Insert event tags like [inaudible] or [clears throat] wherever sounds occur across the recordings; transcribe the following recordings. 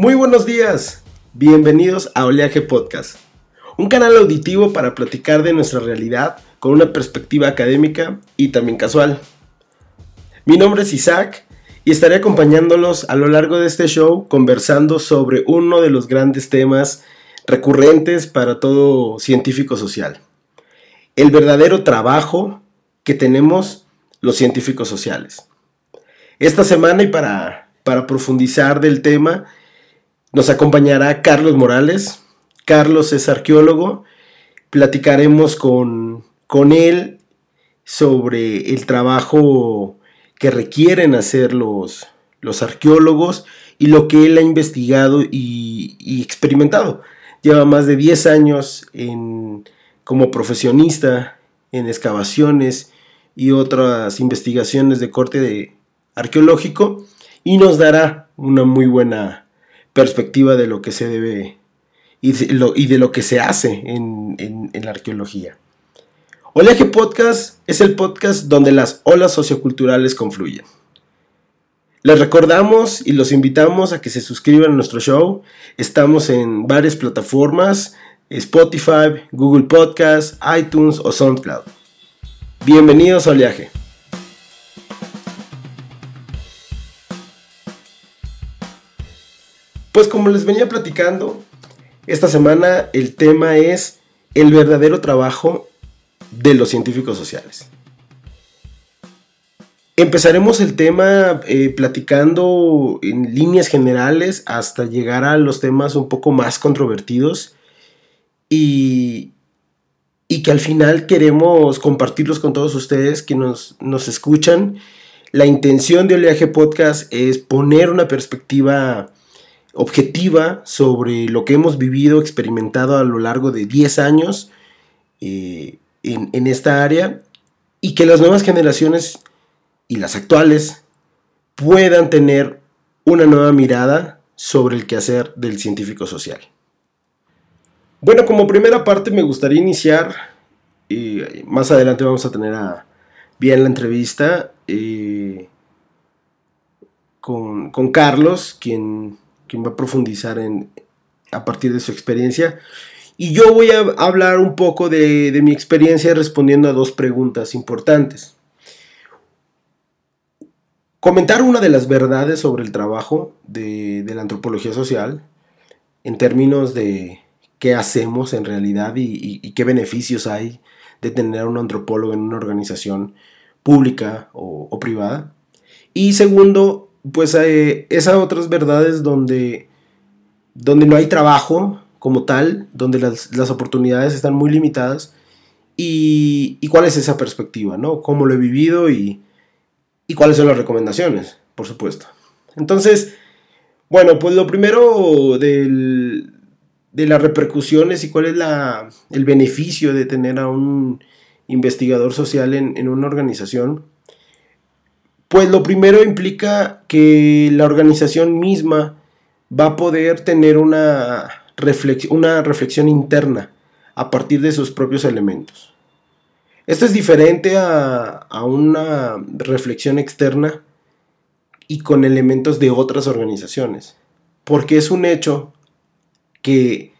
Muy buenos días, bienvenidos a Oleaje Podcast, un canal auditivo para platicar de nuestra realidad con una perspectiva académica y también casual. Mi nombre es Isaac y estaré acompañándolos a lo largo de este show conversando sobre uno de los grandes temas recurrentes para todo científico social. El verdadero trabajo que tenemos los científicos sociales. Esta semana y para, para profundizar del tema, nos acompañará Carlos Morales. Carlos es arqueólogo. Platicaremos con, con él sobre el trabajo que requieren hacer los, los arqueólogos y lo que él ha investigado y, experimentado. Lleva más de 10 años en, como profesionista en excavaciones y otras investigaciones de corte arqueológico y nos dará una muy buena perspectiva de lo que se debe y de lo, que se hace en, la arqueología. Oleaje Podcast es el podcast donde las olas socioculturales confluyen. Les recordamos y los invitamos a que se suscriban a nuestro show. Estamos en varias plataformas, Spotify, Google Podcast, iTunes o SoundCloud. Bienvenidos a Oleaje. Pues como les venía platicando, esta semana el tema es el verdadero trabajo de los científicos sociales. Empezaremos el tema eh, platicando en líneas generales hasta llegar a los temas un poco más controvertidos y, y que al final queremos compartirlos con todos ustedes que nos, nos escuchan. La intención de Oleaje Podcast es poner una perspectiva objetiva sobre lo que hemos vivido, experimentado a lo largo de 10 años eh, en, esta área y que las nuevas generaciones y las actuales puedan tener una nueva mirada sobre el quehacer del científico social. Bueno, como primera parte me gustaría iniciar, y más adelante vamos a tener a, bien la entrevista eh, con, con Carlos, quien quien va a profundizar en, a partir de su experiencia. Y yo voy a hablar un poco de, mi experiencia respondiendo a dos preguntas importantes. Comentar una de las verdades sobre el trabajo de, la antropología social en términos de qué hacemos en realidad y, qué beneficios hay de tener un antropólogo en una organización pública o privada. Y segundo, pues eh, esas otras verdades donde, donde no hay trabajo como tal, donde las, oportunidades están muy limitadas y, cuál es esa perspectiva, ¿no? Cómo lo he vivido y, cuáles son las recomendaciones, por supuesto. Entonces, bueno, pues lo primero de las repercusiones y cuál es el beneficio de tener a un investigador social en, en una organización pues lo primero implica que la organización misma va a poder tener una, reflexión interna a partir de sus propios elementos. Esto es diferente a, una reflexión externa y con elementos de otras organizaciones, porque es un hecho que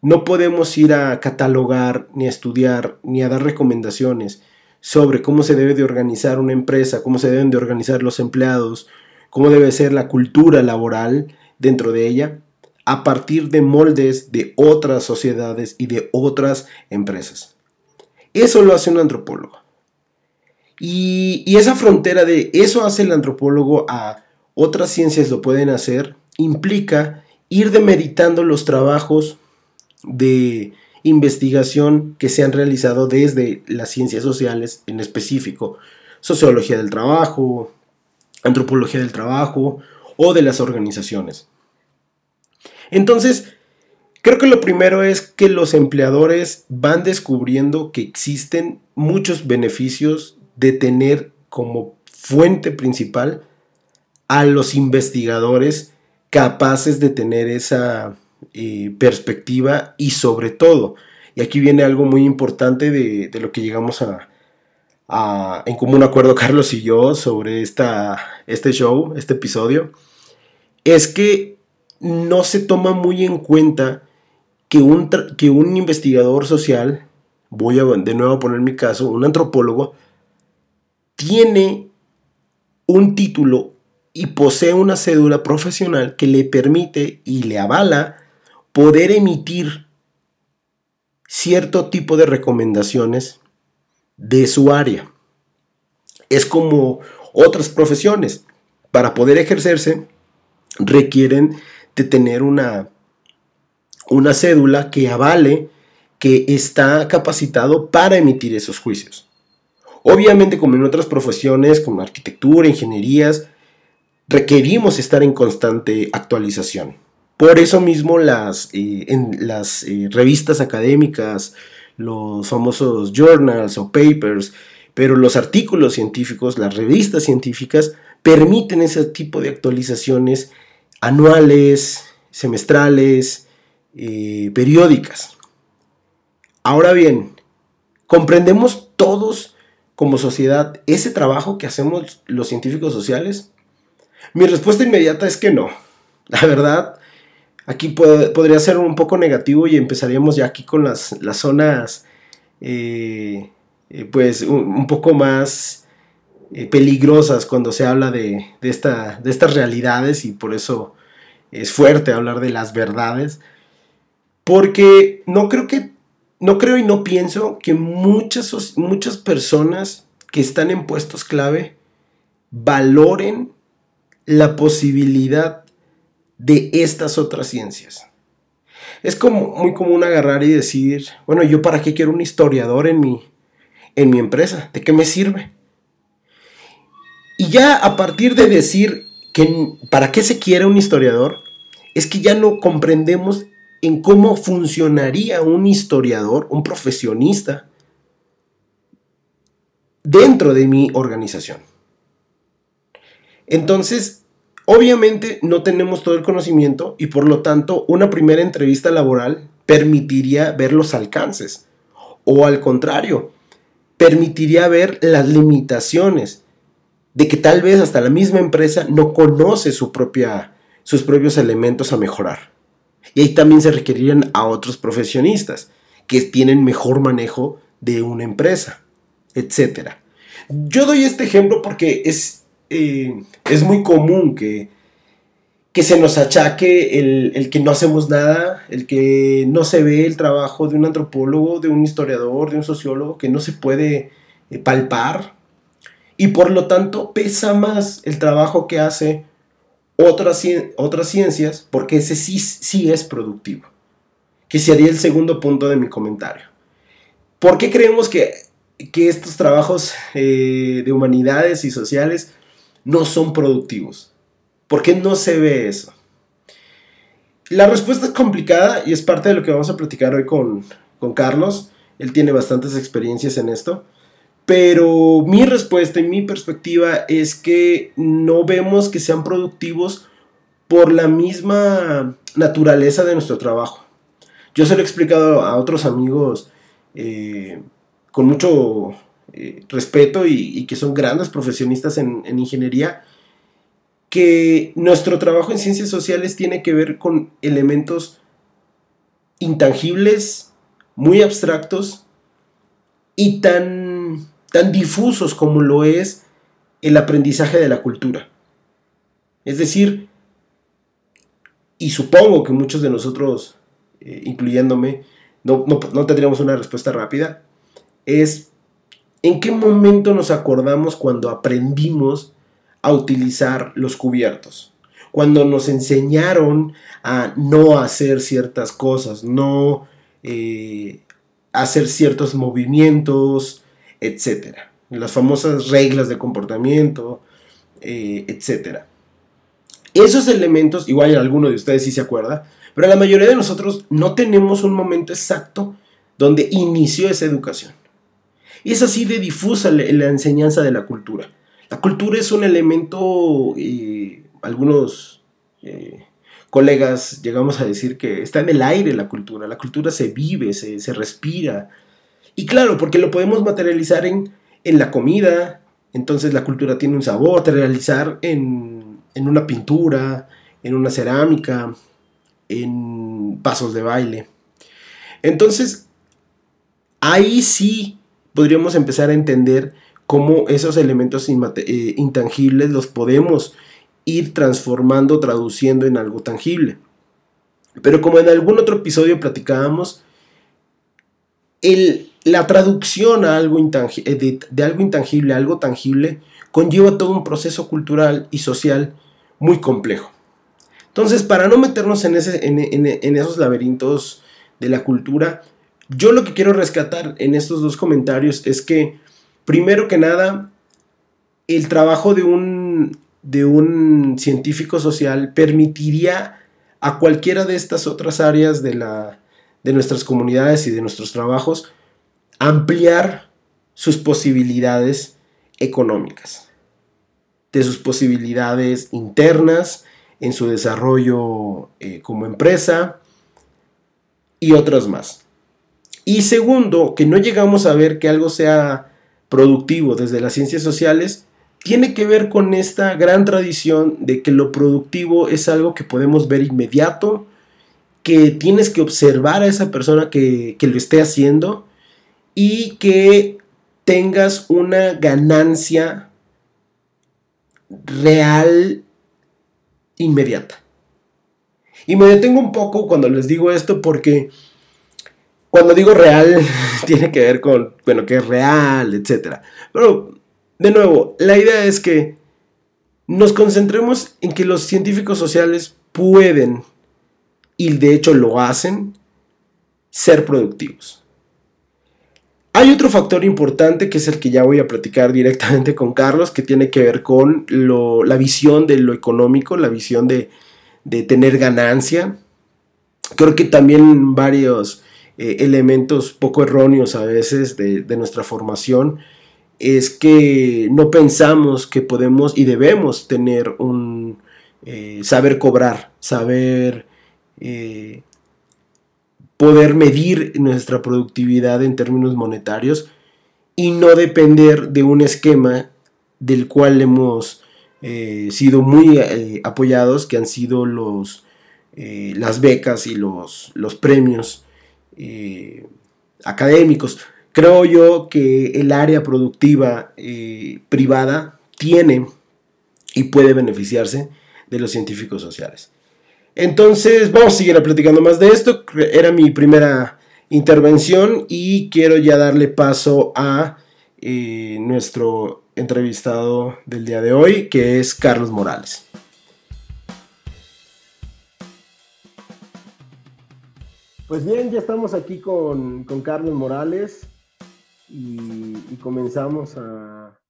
no podemos ir a catalogar, ni a estudiar, ni a dar recomendaciones sobre cómo se debe de organizar una empresa, cómo se deben de organizar los empleados, cómo debe ser la cultura laboral dentro de ella, a partir de moldes de otras sociedades y de otras empresas. Eso lo hace un antropólogo. Y, esa frontera de eso hace el antropólogo a otras ciencias lo pueden hacer, implica ir demeritando los trabajos de investigación que se han realizado desde las ciencias sociales en específico, sociología del trabajo, antropología del trabajo o de las organizaciones. Entonces, creo que lo primero es que los empleadores van descubriendo que existen muchos beneficios de tener como fuente principal a los investigadores capaces de tener esa eh, perspectiva y sobre todo, y aquí viene algo muy importante de, lo que llegamos a, en común acuerdo [laughs] Carlos y yo sobre esta, este show, este episodio, es que no se toma muy en cuenta que un, que un investigador social, voy a de nuevo a poner mi caso, un antropólogo, tiene un título y posee una cédula profesional que le permite y le avala poder emitir cierto tipo de recomendaciones de su área. Es como otras profesiones. Para poder ejercerse requieren de tener una, una cédula que avale que está capacitado para emitir esos juicios. Obviamente, como en otras profesiones, como arquitectura, ingenierías, requerimos estar en constante actualización. Por eso mismo las, eh, en las eh, revistas académicas, los famosos journals o papers, pero los artículos científicos, las revistas científicas, permiten ese tipo de actualizaciones anuales, semestrales, eh, periódicas. Ahora bien, ¿comprendemos todos como sociedad ese trabajo que hacemos los científicos sociales? Mi respuesta inmediata es que no. La verdad, aquí podría ser un poco negativo y empezaríamos ya aquí con las, las zonas, eh, eh, pues, un, poco más peligrosas cuando se habla de, de, esta, de estas realidades y por eso es fuerte hablar de las verdades, porque no creo que, no creo y no pienso que muchas, muchas personas que están en puestos clave valoren la posibilidad de estas otras ciencias. Es como muy común agarrar y decir, bueno, yo para qué quiero un historiador en mi, en mi empresa, ¿de qué me sirve? Y ya a partir de decir que para qué se quiere un historiador, es que ya no comprendemos en cómo funcionaría un historiador, un profesionista, dentro de mi organización. Entonces, obviamente no tenemos todo el conocimiento y por lo tanto una primera entrevista laboral permitiría ver los alcances. O al contrario, permitiría ver las limitaciones de que tal vez hasta la misma empresa no conoce su propia sus propios elementos a mejorar. Y ahí también se requerirían a otros profesionistas que tienen mejor manejo de una empresa, etc. Yo doy este ejemplo porque es, eh, es muy común que, que se nos achaque el, que no hacemos nada, el que no se ve el trabajo de un antropólogo, de un historiador, de un sociólogo, que no se puede eh, palpar. Y por lo tanto pesa más el trabajo que hace otras, ciencias, porque ese sí, sí es productivo. Que sería el segundo punto de mi comentario. ¿Por qué creemos que, estos trabajos eh, de humanidades y sociales no son productivos? ¿Por qué no se ve eso? La respuesta es complicada y es parte de lo que vamos a platicar hoy con, con Carlos. Él tiene bastantes experiencias en esto. Pero mi respuesta y mi perspectiva es que no vemos que sean productivos por la misma naturaleza de nuestro trabajo. Yo se lo he explicado a otros amigos eh, con mucho eh, respeto y, que son grandes profesionistas en, en ingeniería, que nuestro trabajo en ciencias sociales tiene que ver con elementos intangibles, muy abstractos y tan tan difusos como lo es el aprendizaje de la cultura. Es decir, y supongo que muchos de nosotros, eh, incluyéndome, no, no tendríamos una respuesta rápida, es en qué momento nos acordamos cuando aprendimos a utilizar los cubiertos, cuando nos enseñaron a no hacer ciertas cosas, no eh, hacer ciertos movimientos, etcétera. Las famosas reglas de comportamiento, eh, etcétera. Esos elementos, igual alguno de ustedes sí se acuerda, pero la mayoría de nosotros no tenemos un momento exacto donde inició esa educación. Y es así de difusa la, enseñanza de la cultura. La cultura es un elemento, eh, algunos eh, colegas llegamos a decir que está en el aire la cultura. La cultura se vive, se, se respira, y claro, porque lo podemos materializar en, la comida, entonces la cultura tiene un sabor, materializar en, en una pintura, en una cerámica, en pasos de baile. Entonces, ahí sí podríamos empezar a entender cómo esos elementos eh, intangibles los podemos ir transformando, traduciendo en algo tangible. Pero como en algún otro episodio platicábamos, la traducción a algo eh, de, algo intangible a algo tangible conlleva todo un proceso cultural y social muy complejo. Entonces, para no meternos en esos laberintos de la cultura, yo lo que quiero rescatar en estos dos comentarios es que, primero que nada, el trabajo de un, de un científico social permitiría a cualquiera de estas otras áreas de, la, de nuestras comunidades y de nuestros trabajos ampliar sus posibilidades económicas, de sus posibilidades internas en su desarrollo eh, como empresa y otras más. Y segundo, que no llegamos a ver que algo sea productivo desde las ciencias sociales, tiene que ver con esta gran tradición de que lo productivo es algo que podemos ver inmediato, que tienes que observar a esa persona que, que lo esté haciendo y que tengas una ganancia real inmediata. Y me detengo un poco cuando les digo esto porque cuando digo real, [laughs] tiene que ver con, bueno, que es real, etc. Pero, de nuevo, la idea es que nos concentremos en que los científicos sociales pueden, y de hecho lo hacen, ser productivos. Hay otro factor importante que es el que ya voy a platicar directamente con Carlos, que tiene que ver con la visión de lo económico, la visión de, tener ganancia. Creo que también varios eh, elementos poco erróneos a veces de, nuestra formación es que no pensamos que podemos y debemos tener un eh, saber cobrar, saber eh, poder medir nuestra productividad en términos monetarios y no depender de un esquema del cual hemos sido muy apoyados, que han sido los, las becas y los, los premios eh, académicos. Creo yo que el área productiva privada tiene y puede beneficiarse de los científicos sociales. Entonces, vamos a seguir platicando más de esto. Era mi primera intervención y quiero ya darle paso a eh, nuestro entrevistado del día de hoy, que es Carlos Morales. Pues bien, ya estamos aquí con, Carlos Morales y, comenzamos a,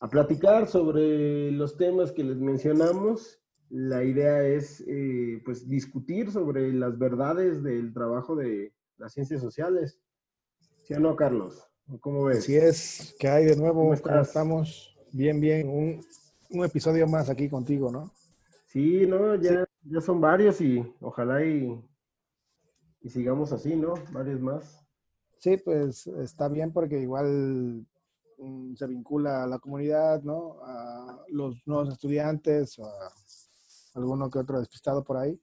a, platicar sobre los temas que les mencionamos. La idea es eh, pues discutir sobre las verdades del trabajo de las ciencias sociales. ¿Sí o no, Carlos? ¿Cómo ves? Así es, que hay de nuevo? ¿Cómo, estamos? Bien, bien. Un, un, episodio más aquí contigo, ¿no? Sí, no, ya, ya son varios y ojalá y y sigamos así, ¿no? Varios más. Sí, pues está bien porque igual mm, se vincula a la comunidad, ¿no? A los nuevos estudiantes, a alguno que otro despistado por ahí,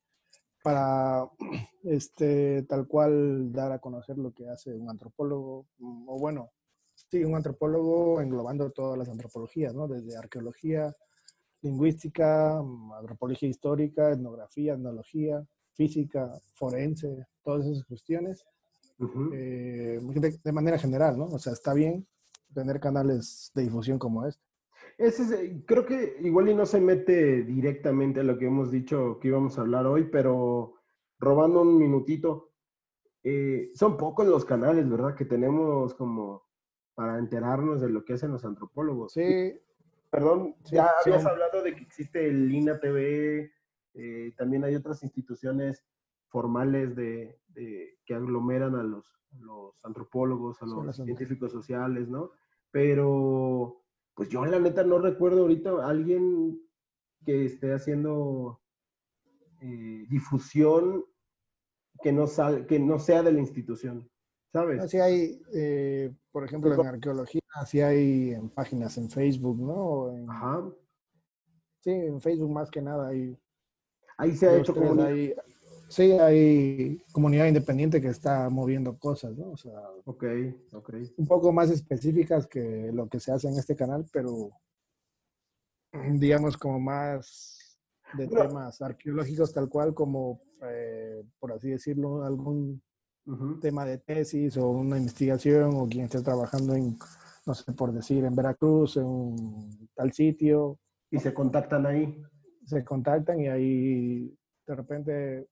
para [clears throat] este tal cual dar a conocer lo que hace un antropólogo, mm, o bueno, sí, un antropólogo englobando todas las antropologías, ¿no? Desde arqueología, lingüística, mm, antropología histórica, etnografía, etnología, física, forense, todas esas cuestiones, eh, de, manera general, ¿no? O sea, está bien tener canales de difusión como este. Ese eh, creo que igual y no se mete directamente a lo que hemos dicho que íbamos a hablar hoy, pero robando un minutito, eh, son pocos los canales, ¿verdad? Que tenemos como para enterarnos de lo que hacen los antropólogos. Sí. Perdón, ya habías hablado de que existe el INA TV, eh, también hay otras instituciones formales de, que aglomeran a los, antropólogos, a los científicos sociales, ¿no? Pero, pues yo en la neta no recuerdo ahorita alguien que esté haciendo eh, difusión que no, que no sea de la institución, ¿sabes? Así hay, eh, por ejemplo, en arqueología, así hay en páginas en Facebook, ¿no? Ajá. Sí, en Facebook más que nada hay Ahí se ha hecho comunidad. sí, hay comunidad independiente que está moviendo cosas, ¿no? O sea, ok, ok. Un poco más específicas que lo que se hace en este canal, pero digamos como más de temas arqueológicos tal cual como, eh, por así decirlo, algún tema de tesis o una investigación o quien esté trabajando en, no sé, por decir, en Veracruz, en tal sitio. Y se contactan ahí. Se contactan y ahí de repente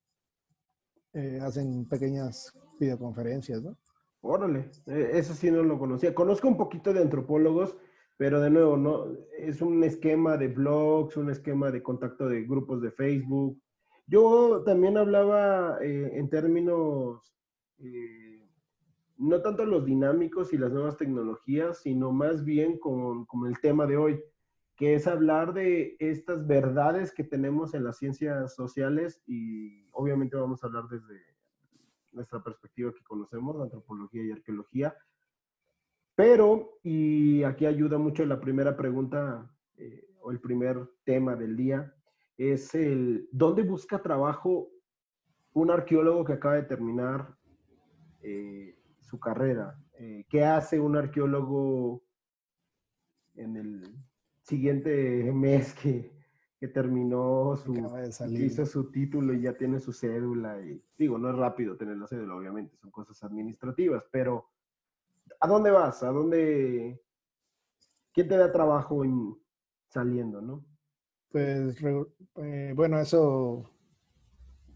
eh, hacen pequeñas videoconferencias, ¿no? Órale, e, eso sí no lo conocía. Conozco un poquito de antropólogos, pero de nuevo, no es un esquema de blogs, un esquema de contacto de grupos de Facebook. Yo también hablaba eh, en términos eh, no tanto los dinámicos y las nuevas tecnologías, sino más bien con, con, el tema de hoy, que es hablar de estas verdades que tenemos en las ciencias sociales y obviamente vamos a hablar desde nuestra perspectiva que conocemos, antropología y arqueología. Pero, y aquí ayuda mucho la primera pregunta eh, o el primer tema del día, es el, ¿dónde busca trabajo un arqueólogo que acaba de terminar eh, su carrera. Eh, ¿Qué hace un arqueólogo en el siguiente mes que, que terminó su, hizo su título y ya tiene su cédula? Y digo, no es rápido tener la cédula, obviamente, son cosas administrativas, pero ¿a dónde vas? ¿A dónde? ¿Quién te da trabajo en, saliendo, no? Pues, eh, bueno, eso,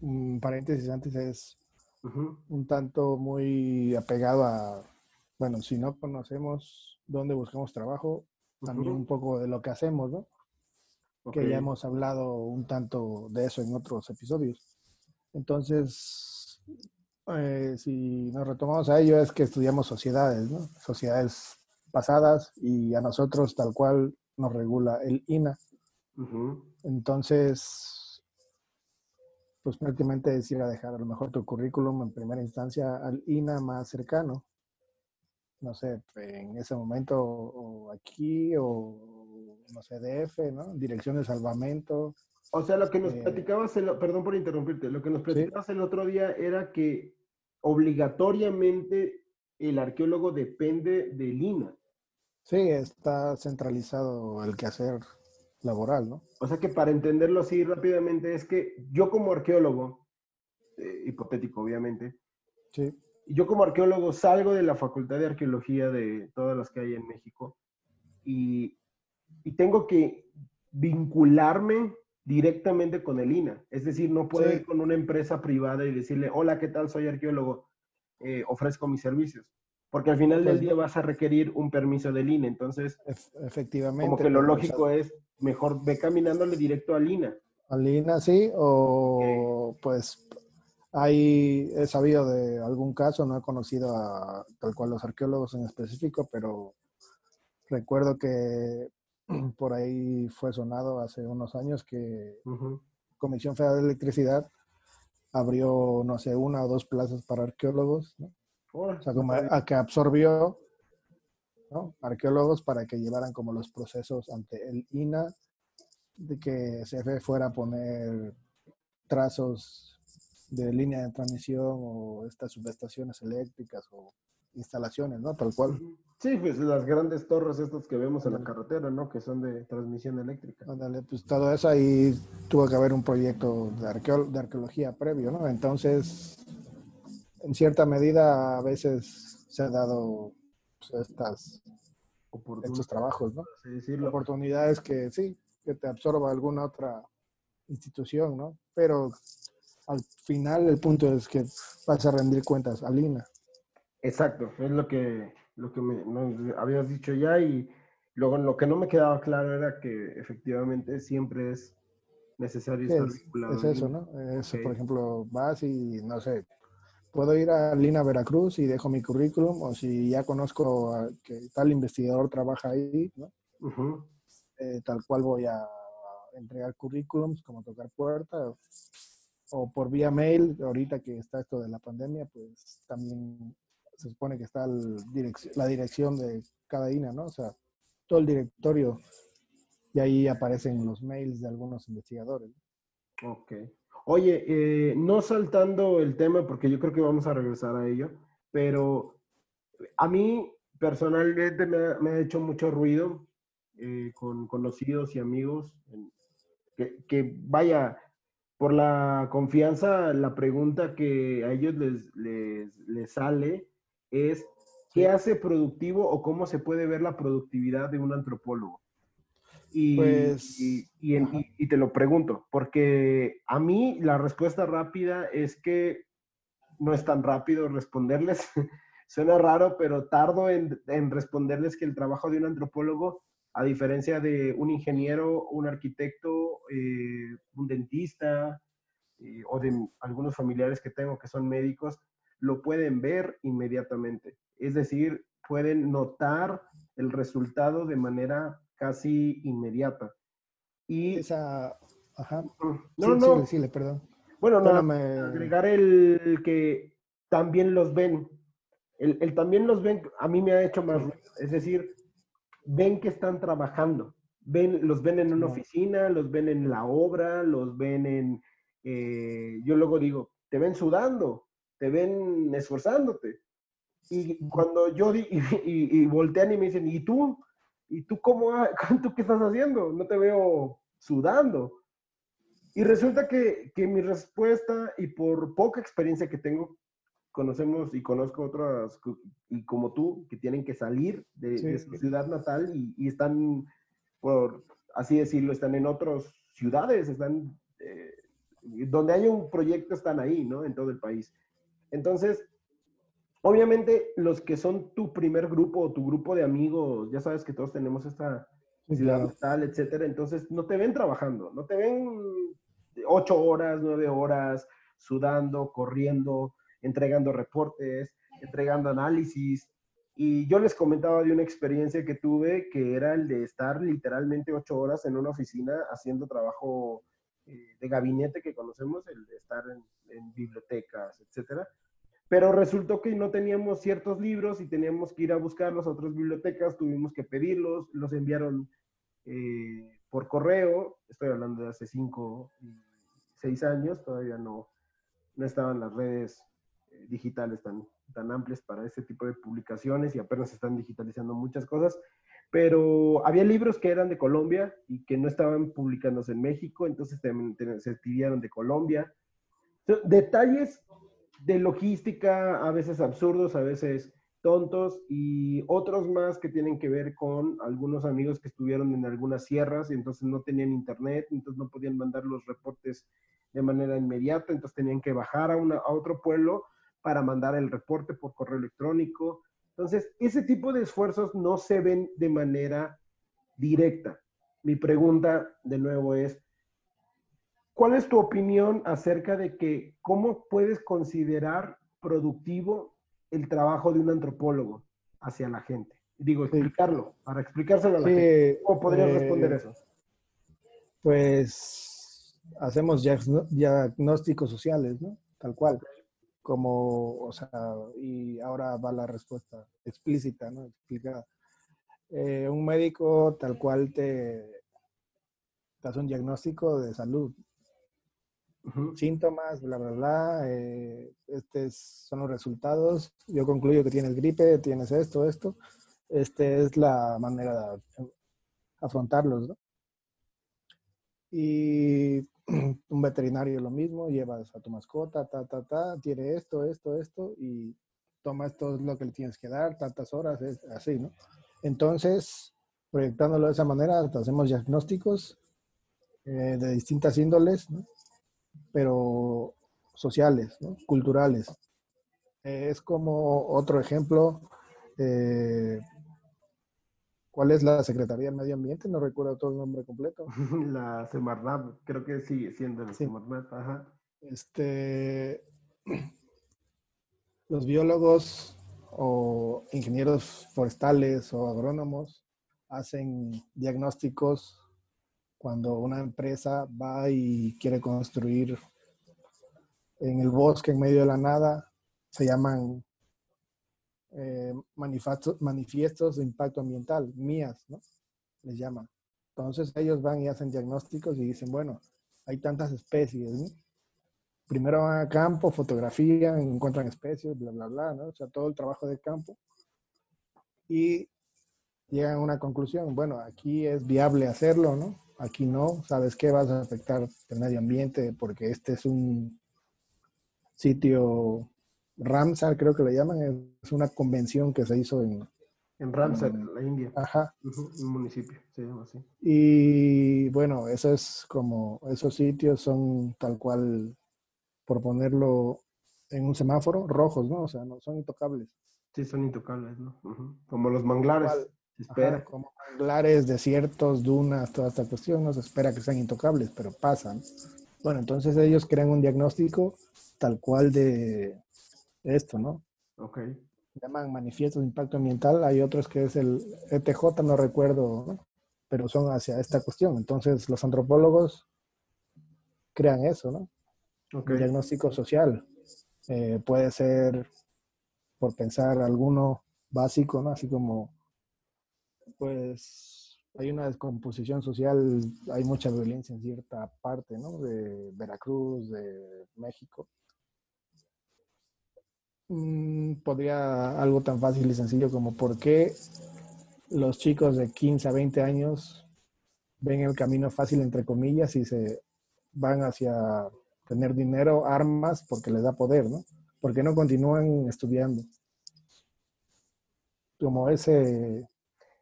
un paréntesis antes es un tanto muy apegado a, bueno, si no conocemos dónde buscamos trabajo, también un poco de lo que hacemos, ¿no? Que ya hemos hablado un tanto de eso en otros episodios. Entonces, eh, si nos retomamos a ello, es que estudiamos sociedades, ¿no? Sociedades pasadas y a nosotros tal cual nos regula el INA. Entonces, pues prácticamente es ir a dejar a lo mejor tu currículum en primera instancia al INA más cercano. No sé, en ese momento o aquí o no sé, DF, ¿no? Dirección de salvamento. O sea, lo que nos eh, platicabas, perdón por interrumpirte, lo que nos platicabas el otro día era que obligatoriamente el arqueólogo depende del INA. Sí, está centralizado el quehacer laboral, ¿no? O sea que para entenderlo así rápidamente es que yo como arqueólogo, eh, hipotético obviamente, sí. Yo como arqueólogo salgo de la Facultad de Arqueología de todas las que hay en México y, y tengo que vincularme directamente con el INA. Es decir, no puedo ir con una empresa privada y decirle, hola, ¿qué tal? Soy arqueólogo, eh, ofrezco mis servicios porque al final del pues día vas a requerir un permiso del INE. Entonces, efectivamente. Como que lo lógico es, mejor ve caminándole directo al INA. Al INA, sí, o pues hay, he sabido de algún caso, no he conocido a tal cual los arqueólogos en específico, pero recuerdo que [clears throat] por ahí fue sonado hace unos años que Comisión Federal de Electricidad abrió, no sé, una o dos plazas para arqueólogos, ¿no? o sea, como a, que absorbió arqueólogos para que llevaran como los procesos ante el INA, de que se fuera a poner trazos de línea de transmisión o estas subestaciones eléctricas o instalaciones, ¿no? Tal cual. Sí, pues las grandes torres estas que vemos en la carretera, ¿no? Que son de transmisión eléctrica. Ándale, pues todo eso ahí tuvo que haber un proyecto de, arqueología previo, ¿no? Entonces, en cierta medida a veces se ha dado pues, estas estos trabajos, ¿no? Sí, Oportunidades que sí, que te absorba alguna otra institución, ¿no? Pero al final el punto es que vas a rendir cuentas a Lina. Exacto, es lo que, lo que me, habías dicho ya y luego lo que no me quedaba claro era que efectivamente siempre es necesario estar vinculado. Es eso, ¿no? Eso, por ejemplo, vas y, no sé, puedo ir a Lina Veracruz y dejo mi currículum, o si ya conozco a, que tal investigador trabaja ahí, ¿no? Eh, tal cual voy a entregar currículums, como tocar puerta, o, por vía mail, ahorita que está esto de la pandemia, pues también se supone que está la dirección de cada INA, ¿no? O sea, todo el directorio, y ahí aparecen los mails de algunos investigadores. Ok. Oye, eh, no saltando el tema, porque yo creo que vamos a regresar a ello, pero a mí personalmente me ha, hecho mucho ruido eh, con conocidos y amigos, que, vaya, por la confianza, la pregunta que a ellos les, les sale es, ¿qué hace productivo o cómo se puede ver la productividad de un antropólogo? Y, pues, y, te lo pregunto, porque a mí la respuesta rápida es que no es tan rápido responderles. [laughs] Suena raro, pero tardo en, responderles que el trabajo de un antropólogo, a diferencia de un ingeniero, un arquitecto, eh, un dentista eh, o de algunos familiares que tengo que son médicos, lo pueden ver inmediatamente. Es decir, pueden notar el resultado de manera casi inmediata. Y esa, ajá. No, no. Sí, perdón. Bueno, no, agregar el que también los ven. El, también los ven, a mí me ha hecho más Es decir, ven que están trabajando. Ven, los ven en una oficina, los ven en la obra, los ven en... Eh, yo luego digo, te ven sudando, te ven esforzándote. Y cuando yo y, y, voltean y me dicen, ¿y tú? ¿Y tú cómo, [laughs] tú qué estás haciendo? No te veo sudando. Y resulta que, que, mi respuesta, y por poca experiencia que tengo, conocemos y conozco otras, y como tú, que tienen que salir de, su ciudad natal y, y, están, por así decirlo, están en otras ciudades, están, eh, donde hay un proyecto están ahí, ¿no? En todo el país. Entonces, obviamente, los que son tu primer grupo o tu grupo de amigos, ya sabes que todos tenemos esta ciudad natal, etcétera, entonces no te ven trabajando, no te ven ocho horas, nueve horas, sudando, corriendo, entregando reportes, entregando análisis. Y yo les comentaba de una experiencia que tuve que era el de estar literalmente ocho horas en una oficina haciendo trabajo eh, de gabinete que conocemos, el de estar en, bibliotecas, etcétera. Pero resultó que no teníamos ciertos libros y teníamos que ir a buscarlos a otras bibliotecas, tuvimos que pedirlos, los enviaron eh, por correo, estoy hablando de hace cinco seis años, todavía no, no estaban las redes digitales tan, tan amplias para ese tipo de publicaciones y apenas se están digitalizando muchas cosas, pero había libros que eran de Colombia y que no estaban publicándose en México, entonces se pidieron de Colombia. Detalles de logística, a veces absurdos, a veces tontos y otros más que tienen que ver con algunos amigos que estuvieron en algunas sierras y entonces no tenían internet, entonces no podían mandar los reportes de manera inmediata, entonces tenían que bajar a, una, a otro pueblo para mandar el reporte por correo electrónico. Entonces, ese tipo de esfuerzos no se ven de manera directa. Mi pregunta de nuevo es, ¿cuál es tu opinión acerca de que cómo puedes considerar productivo el trabajo de un antropólogo hacia la gente. Digo, explicarlo, para explicárselo a la gente. ¿Cómo podrías eh, responder eso? Pues hacemos diagnósticos sociales, ¿no? Tal cual. Como, o sea, y ahora va la respuesta explícita, ¿no? Explicada. Eh, un médico tal cual te, te hace un diagnóstico de salud, síntomas, bla, bla, bla. Eh, estos son los resultados. Yo concluyo que tienes gripe, tienes esto, esto. Esta es la manera de afrontarlos. ¿no? Y [clears throat] un veterinario lo mismo, llevas a tu mascota, ta, ta, ta, tiene esto, esto, esto, y tomas todo lo que le tienes que dar, tantas horas, es así, ¿no? Entonces, proyectándolo de esa manera, hacemos diagnósticos eh, de distintas índoles, ¿no? pero sociales, culturales. Eh, es como otro ejemplo. Eh, ¿Cuál es la Secretaría de Medio Ambiente? No recuerdo todo el nombre completo. [laughs] La Semarnat, creo que sigue siendo la Semarnat. Este, [clears throat] los biólogos o ingenieros forestales o agrónomos hacen diagnósticos cuando una empresa va y quiere construir en el bosque, en medio de la nada, se llaman eh, manifiestos, de impacto ambiental, mías, ¿no? Les llaman. Entonces ellos van y hacen diagnósticos y dicen, bueno, hay tantas especies, ¿no? primero van a campo, fotografían, encuentran especies, bla, bla, bla, ¿no? O sea, todo el trabajo de campo. Y llegan a una conclusión, bueno, aquí es viable hacerlo, ¿no? Aquí no, ¿sabes qué? Vas a afectar el medio ambiente porque este es un sitio Ramsar, creo que le llaman, es una convención que se hizo en... En Ramsar, la India. Ajá. un municipio, se llama así. Y bueno, eso es como, esos sitios son tal cual, por ponerlo en un semáforo, rojos, ¿no? O sea, no son intocables. Sí, son intocables, ¿no? Como los manglares. se espera. como manglares, desiertos, dunas, toda esta cuestión, no se espera que sean intocables, pero pasan. Bueno, entonces ellos crean un diagnóstico tal cual de esto, ¿no? Ok. Llaman manifiestos de impacto ambiental, hay otros que es el ETJ, no recuerdo, ¿no? pero son hacia esta cuestión. Entonces los antropólogos crean eso, ¿no? Okay. diagnóstico social. Eh, puede ser, por pensar alguno básico, ¿no? Así como, pues, hay una descomposición social, hay mucha violencia en cierta parte, ¿no? De Veracruz, de México. Podría algo tan fácil y sencillo como por qué los chicos de 15 a 20 años ven el camino fácil, entre comillas, y se van hacia tener dinero, armas, porque les da poder, ¿no? ¿Por qué no continúan estudiando? Como ese...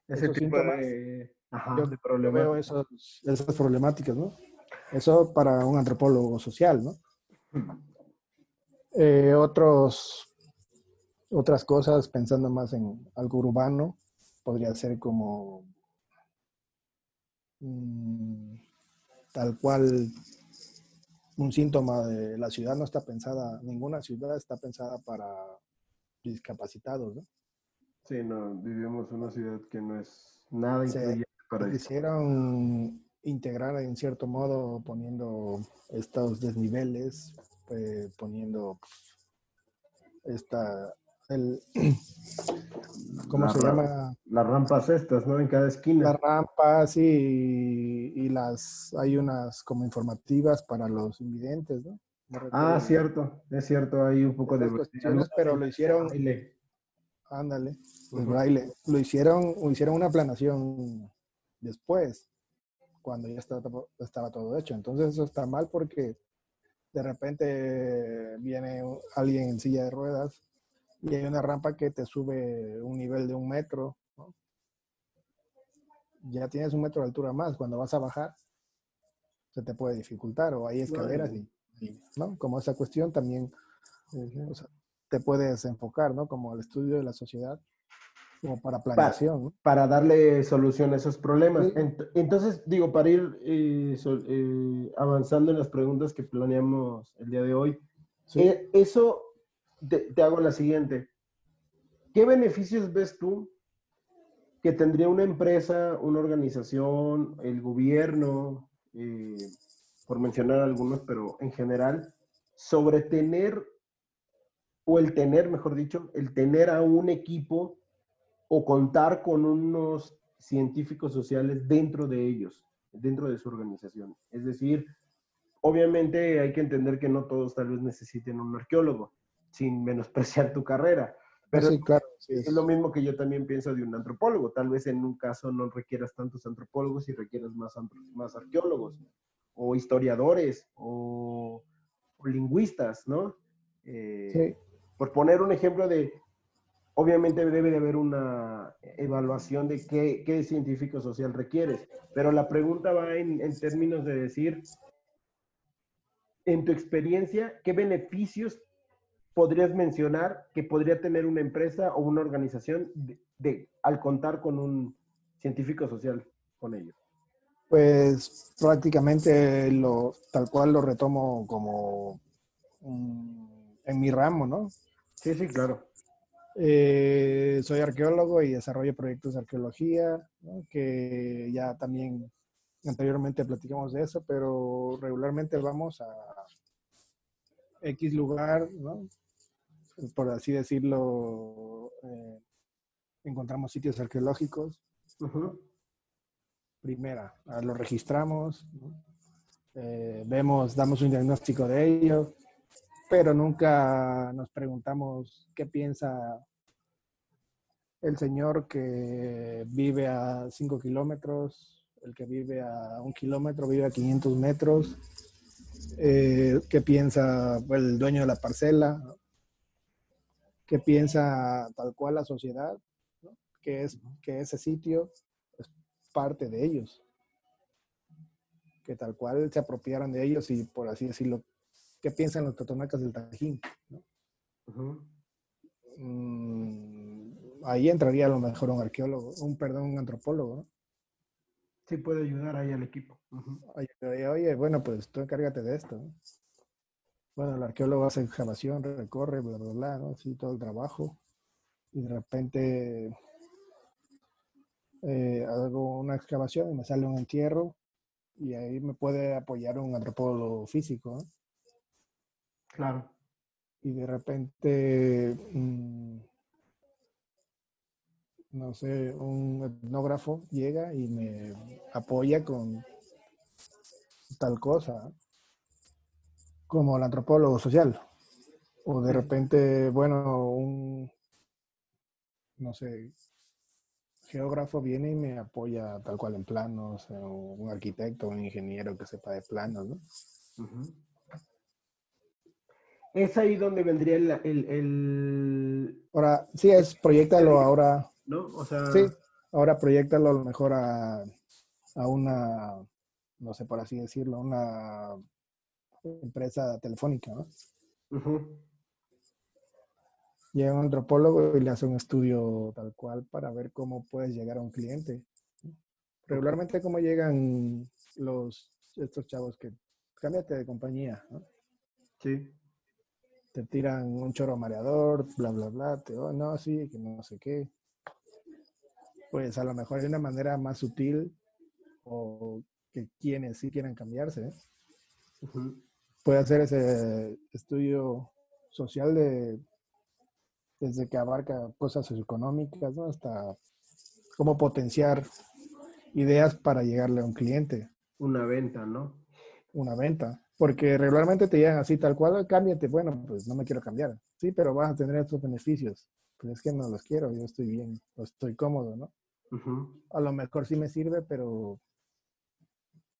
Ese tipo de, ajá, yo, de problemas. veo esos, esas problemáticas, ¿no? Eso para un antropólogo social, ¿no? Eh, otros otras cosas, pensando más en algo urbano, podría ser como mm, tal cual un síntoma de la ciudad no está pensada, ninguna ciudad está pensada para discapacitados, ¿no? Sí, no, vivimos una ciudad que no es nada incluyente para. Quisieron integrar en cierto modo poniendo estos desniveles, eh, poniendo esta el, [clears throat] ¿cómo se llama? Las rampas estas, ¿no? En cada esquina. Las rampas y, y las, hay unas como informativas para los invidentes, ¿no? ah, cierto, es cierto, hay un poco de... Pero lo hicieron... Ándale, el baile. Lo hicieron, hicieron una planación después, cuando ya estaba, estaba todo hecho. Entonces eso está mal porque de repente viene alguien en silla de ruedas y hay una rampa que te sube un nivel de un metro, ya tienes un metro de altura más, cuando vas a bajar se te puede dificultar o hay escaleras y, ¿no? Como esa cuestión también te puedes enfocar, ¿no? Como el estudio de la sociedad, como para planeación. Para, darle solución a esos problemas. Entonces, digo, para ir eh, eh, avanzando en las preguntas que planeamos el día de hoy, eh, eso te, hago la siguiente. ¿Qué beneficios ves tú que tendría una empresa, una organización, el gobierno, eh, por mencionar algunos, pero en general, sobre tener, o el tener, mejor dicho, el tener a un equipo o contar con unos científicos sociales dentro de ellos, dentro de su organización? Es decir, obviamente hay que entender que no todos tal vez necesiten un arqueólogo, sin menospreciar tu carrera. Pero sí, claro, es lo mismo que yo también pienso de un antropólogo. Tal vez en un caso no requieras tantos antropólogos y requieras más, más arqueólogos, o historiadores, o, lingüistas, ¿no? Eh, sí. Por poner un ejemplo de, obviamente debe de haber una evaluación de qué, qué científico social requieres, pero la pregunta va en, en términos de decir, en tu experiencia, ¿qué beneficios podrías mencionar que podría tener una empresa o una organización de, al contar con un científico social con ellos? Pues prácticamente lo, tal cual lo retomo como en mi ramo, ¿no? Sí, sí, claro. Eh, soy arqueólogo y desarrollo proyectos de arqueología, que ya también anteriormente platicamos de eso, pero regularmente vamos a X lugar, ¿no? Por así decirlo, eh, encontramos sitios arqueológicos. Primera, ah, lo registramos, eh, vemos, damos un diagnóstico de ello, pero nunca nos preguntamos qué piensa el señor que vive a 5 kilómetros, el que vive a un kilómetro, vive a 500 metros, eh, qué piensa el dueño de la parcela, qué piensa tal cual la sociedad, que, es, que ese sitio es parte de ellos, que tal cual se apropiaran de ellos y por así decirlo, qué piensan los totonacas del Tajín. Mm, ahí entraría a lo mejor un arqueólogo, un perdón, un antropólogo. Sí, puede ayudar ahí al equipo. oye, bueno, pues tú encárgate de esto. Bueno, el arqueólogo hace excavación, recorre, bla, bla, bla, ¿no? Sí, todo el trabajo. Y de repente eh, hago una excavación y me sale un entierro y ahí me puede apoyar un antropólogo físico. ¿no? Claro. Y de repente, mm, no sé, un etnógrafo llega y me apoya con tal cosa, como el antropólogo social. O de repente, bueno, un, no sé, geógrafo viene y me apoya tal cual en planos, o un arquitecto, un ingeniero que sepa de planos, ¿no? Es ahí donde vendría el, Ahora, sí, es, proyectalo ahora. ¿No? O sea... Sí, ahora proyectalo a lo mejor a, una, no sé por así decirlo, una empresa telefónica, ¿no? Llega un antropólogo y le hace un estudio tal cual para ver cómo puedes llegar a un cliente. Regularmente, cómo llegan los estos chavos que cámbiate de compañía, ¿no? Sí te tiran un choro mareador, bla, bla, bla, te, oh, no, sí, que no sé qué. Pues a lo mejor hay una manera más sutil o que quienes sí quieran cambiarse. ¿eh? Puede hacer ese estudio social de desde que abarca cosas socioeconómicas, ¿no? Hasta cómo potenciar ideas para llegarle a un cliente. Una venta, ¿no? Una venta porque regularmente te llegan así tal cual, cámbiate, bueno, pues no me quiero cambiar, sí, pero vas a tener estos beneficios, pues es que no los quiero, yo estoy bien, estoy cómodo, ¿no? A lo mejor sí me sirve, pero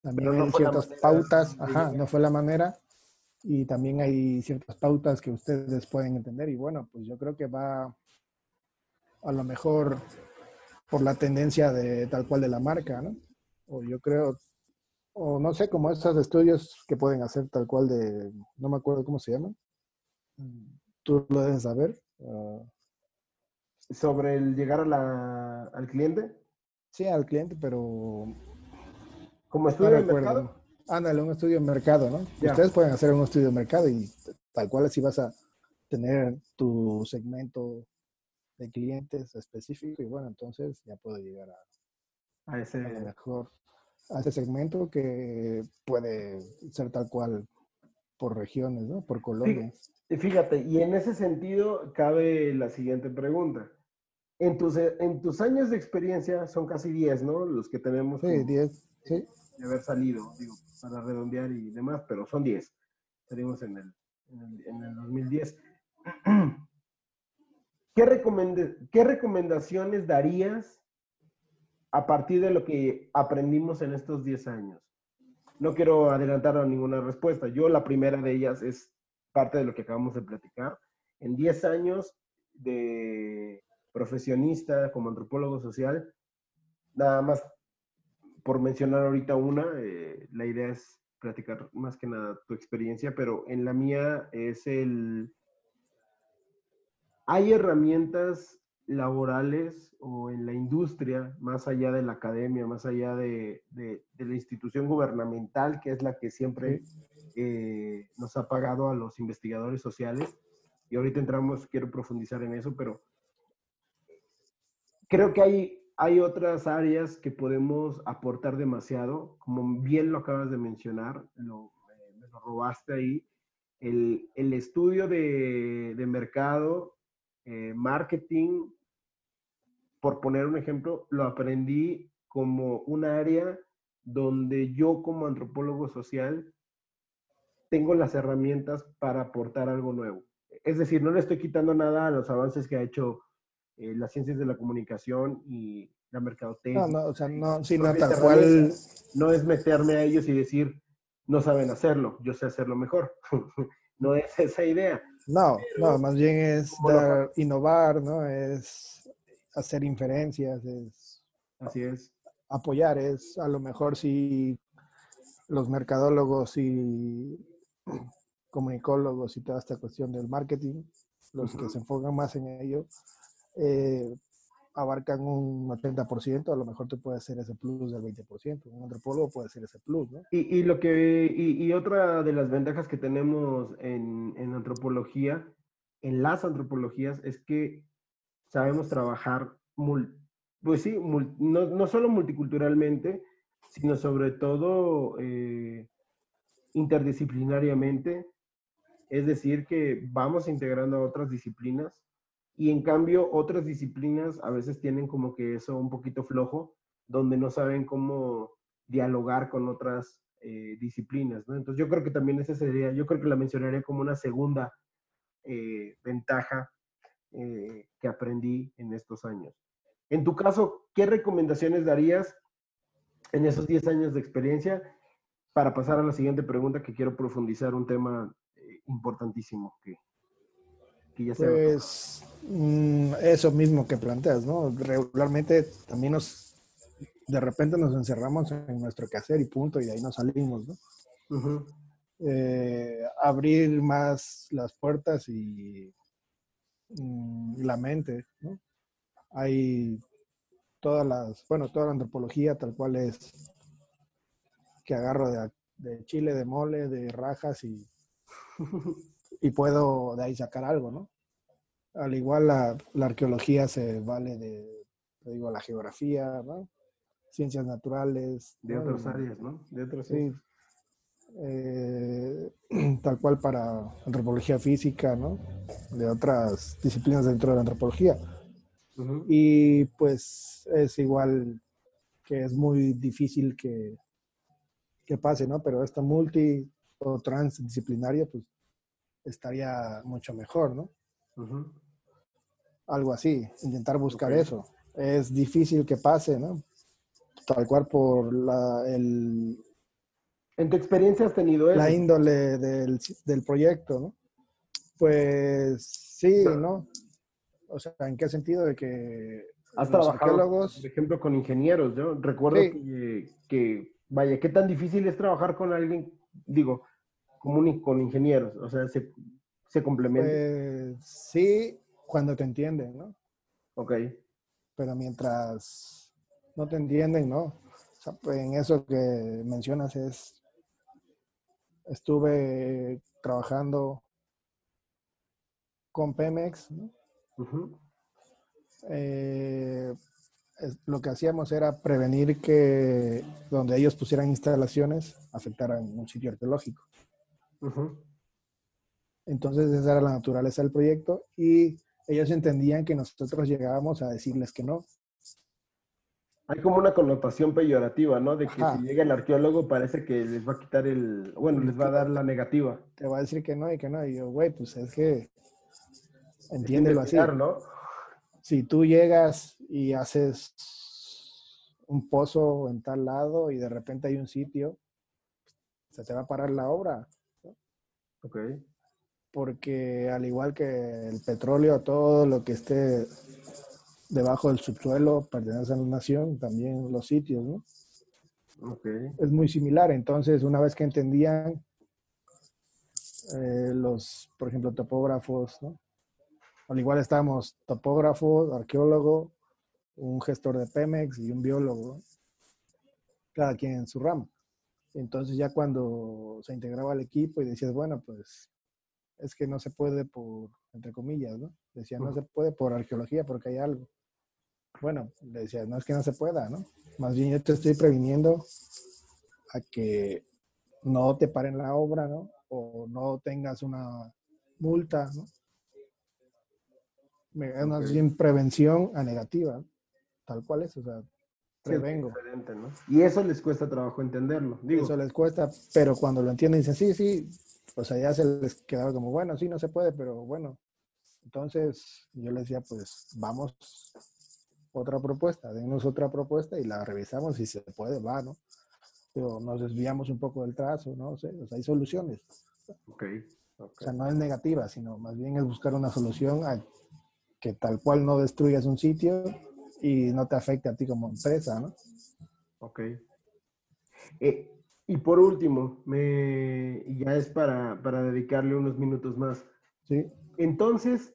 también hay ciertas pautas, ajá, no fue la manera, y también hay ciertas pautas que ustedes pueden entender, y bueno, pues yo creo que va a lo mejor por la tendencia de tal cual de la marca, ¿no? O yo creo o no sé, como esos estudios que pueden hacer tal cual de, no me acuerdo cómo se llaman. Tú lo debes saber. Ah. Sobre el llegar a la, al cliente. Sí, al cliente, pero... Como estudio de mercado. Ándale, un estudio de mercado, ¿no? Ustedes pueden hacer un estudio de mercado y tal cual así vas a tener tu segmento de clientes específico y bueno, entonces ya puedo llegar a, a ese mejor a ese segmento que puede ser tal cual por regiones, ¿no? Por colonias. Fíjate, y en ese sentido cabe la siguiente pregunta. En tus, en tus años de experiencia, son casi 10, ¿no? Los que tenemos. Sí, 10, sí. De haber salido, digo, para redondear y demás, pero son 10. Salimos en el, en el, 2010. [clears throat] ¿Qué, ¿Qué recomendaciones darías a partir de lo que aprendimos en estos 10 años? No quiero adelantar a ninguna respuesta. Yo la primera de ellas es parte de lo que acabamos de platicar. En 10 años de profesionista como antropólogo social, nada más por mencionar ahorita una, eh, la idea es platicar más que nada tu experiencia, pero en la mía es el... Hay herramientas laborales o en la industria, más allá de la academia, más allá de, la institución gubernamental, que es la que siempre eh, nos ha pagado a los investigadores sociales. Y ahorita entramos, quiero profundizar en eso, pero creo que hay, hay otras áreas que podemos aportar demasiado, como bien lo acabas de mencionar, lo, me lo robaste ahí, el, estudio de, mercado, eh, marketing, por poner un ejemplo, lo aprendí como un área donde yo como antropólogo social tengo las herramientas para aportar algo nuevo. Es decir, no le estoy quitando nada a los avances que ha hecho eh, las ciencias de la comunicación y la mercadotecnia. No, no, o sea, no, sí, no, tal cual. No es meterme a ellos y decir, no saben hacerlo, yo sé hacerlo mejor. [laughs] no es esa idea. No, no, más bien es innovar, ¿no? Es hacer inferencias, es... Así es. Apoyar, es a lo mejor si los mercadólogos y comunicólogos y toda esta cuestión del marketing, los que se enfocan más en ello, eh, abarcan un 80%, a lo mejor tú puedes hacer ese plus del 20%, un antropólogo puede hacer ese plus, ¿no? Y, y lo que, y, otra de las ventajas que tenemos en, en antropología, en las antropologías, es que sabemos trabajar, pues sí, no, no, solo multiculturalmente, sino sobre todo eh, interdisciplinariamente, es decir, que vamos integrando a otras disciplinas y en cambio otras disciplinas a veces tienen como que eso un poquito flojo, donde no saben cómo dialogar con otras eh, disciplinas. Entonces yo creo que también esa sería, yo creo que la mencionaría como una segunda eh, ventaja que aprendí en estos años. En tu caso, ¿qué recomendaciones darías en esos 10 años de experiencia para pasar a la siguiente pregunta que quiero profundizar un tema eh, importantísimo que, que ya Pues mm, eso mismo que planteas, ¿no? Regularmente también nos, de repente nos encerramos en nuestro quehacer y punto, y de ahí nos salimos, ¿no? Eh, abrir más las puertas y, mm, la mente, ¿no? Hay todas las, bueno, toda la antropología tal cual es que agarro de, chile, de mole, de rajas y, [laughs] y puedo de ahí sacar algo, ¿no? Al igual la, arqueología se vale de, digo, la geografía, ¿no? Ciencias naturales. De otras áreas, ¿no? De otras sí. Eh, [clears throat] tal cual para antropología física, ¿no? De otras disciplinas dentro de la antropología. Y pues es igual que es muy difícil que, que pase, ¿no? Pero esta multi o transdisciplinaria, pues estaría mucho mejor, ¿no? Algo así, intentar buscar eso. Es difícil que pase, ¿no? Tal cual por la, el... ¿En tu experiencia has tenido eso? La índole del, del proyecto, ¿no? Pues sí, ¿no? O sea, ¿en qué sentido? De que Has trabajado, por ejemplo, con ingenieros. Yo recuerdo que, vaya, ¿qué tan difícil es trabajar con alguien, digo, común con ingenieros? O sea, se, se complementan. Pues, sí, cuando te entienden, ¿no? Ok. Pero mientras no te entienden, ¿no? O sea, pues, en eso que mencionas es, estuve trabajando con Pemex, ¿no? Eh, lo que hacíamos era prevenir que donde ellos pusieran instalaciones afectaran un sitio arqueológico. Entonces esa era la naturaleza del proyecto y ellos entendían que nosotros llegábamos a decirles que no. Hay como una connotación peyorativa, ¿no? De que si llega el arqueólogo parece que les va a quitar el, bueno, les va a dar la negativa. Te va a decir que no y que no. Y yo, güey, pues es que Entiéndelo así. ¿no? Si tú llegas y haces un pozo en tal lado y de repente hay un sitio, se te va a parar la obra. Ok. Porque al igual que el petróleo, todo lo que esté debajo del subsuelo pertenece a la nación, también los sitios, ¿no? Okay. Es muy similar. Entonces, una vez que entendían eh, los, por ejemplo, topógrafos, ¿no? Al igual estábamos topógrafo, arqueólogo, un gestor de Pemex y un biólogo, cada quien en su ramo. Entonces ya cuando se integraba al equipo y decías, bueno, pues es que no se puede por, entre comillas, ¿no? Decía, no se puede por arqueología porque hay algo. Bueno, le decía, no es que no se pueda, ¿no? Más bien yo te estoy previniendo a que no te paren la obra, ¿no? O no tengas una multa, ¿no? Es más bien prevención a negativa, tal cual es, o sea, prevengo. Y eso les cuesta trabajo entenderlo. Eso les cuesta, pero cuando lo entienden dicen, sí, sí, pues allá se les quedaba como, bueno, sí, no se puede, pero bueno. Entonces yo les decía, pues vamos, otra propuesta, denos otra propuesta y la revisamos si se puede, va, ¿no? Pero nos desviamos un poco del trazo, ¿no? O sea, hay soluciones. Ok. O sea, no es negativa, sino más bien es buscar una solución a que tal cual no destruyas un sitio y no te afecte a ti como empresa, ¿no? Ok. Eh, y por último, me, ya es para, para dedicarle unos minutos más. Sí. Entonces,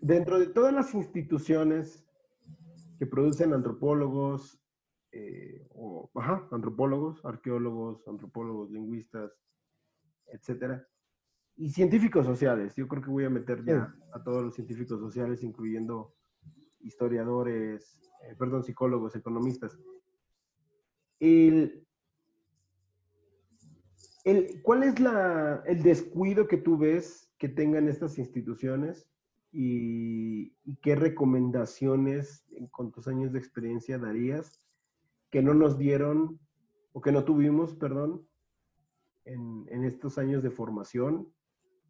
dentro de todas las instituciones que producen antropólogos, eh, o, ajá, antropólogos, arqueólogos, antropólogos, lingüistas, etcétera, y científicos sociales. Yo creo que voy a meter ya a todos los científicos sociales, incluyendo historiadores, eh, perdón, psicólogos, economistas. El, el, ¿Cuál es la, el descuido que tú ves que tengan estas instituciones y, qué recomendaciones con tus años de experiencia darías que no nos dieron o que no tuvimos, perdón, en, estos años de formación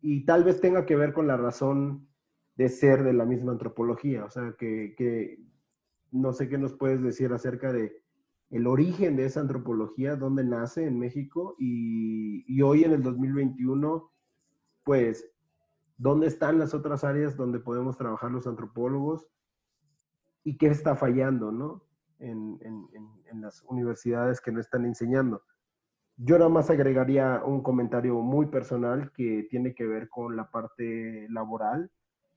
y tal vez tenga que ver con la razón de ser de la misma antropología. O sea, que no sé qué nos puedes decir acerca de el origen de esa antropología, dónde nace en México y, hoy en el 2021, pues, dónde están las otras áreas donde podemos trabajar los antropólogos y qué está fallando, ¿no? En, en, en las universidades que no están enseñando. Yo nada más agregaría un comentario muy personal que tiene que ver con la parte laboral,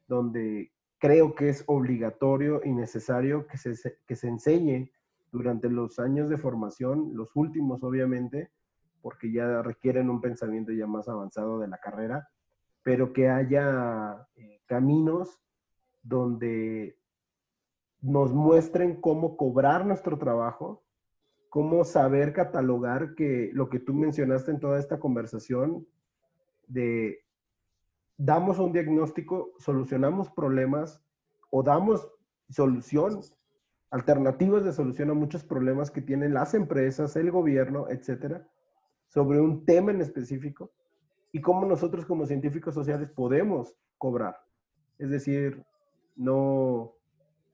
donde creo que es obligatorio y necesario que se, que se enseñe durante los años de formación, los últimos obviamente, porque ya requieren un pensamiento ya más avanzado de la carrera, pero que haya eh, caminos donde nos muestren cómo cobrar nuestro trabajo, cómo saber catalogar que lo que tú mencionaste en toda esta conversación de damos un diagnóstico, solucionamos problemas o damos solución, alternativas de solución a muchos problemas que tienen las empresas, el gobierno, etcétera, sobre un tema en específico y cómo nosotros como científicos sociales podemos cobrar. Es decir, no,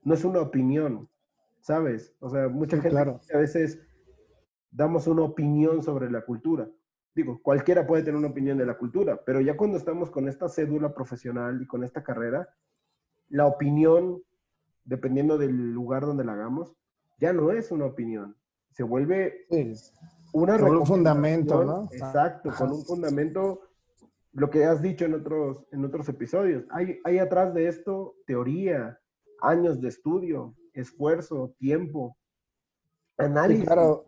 no es una opinión, ¿sabes? O sea, mucha gente claro. a veces damos una opinión sobre la cultura. Digo, cualquiera puede tener una opinión de la cultura, pero ya cuando estamos con esta cédula profesional y con esta carrera, la opinión, dependiendo del lugar donde la hagamos, ya no es una opinión. Se vuelve Sí. una Con un fundamento, ¿no? Exacto, Ajá. con un fundamento, lo que has dicho en otros, en otros episodios. Hay, hay atrás de esto teoría, años de estudio, esfuerzo, tiempo, Sí, análisis, claro.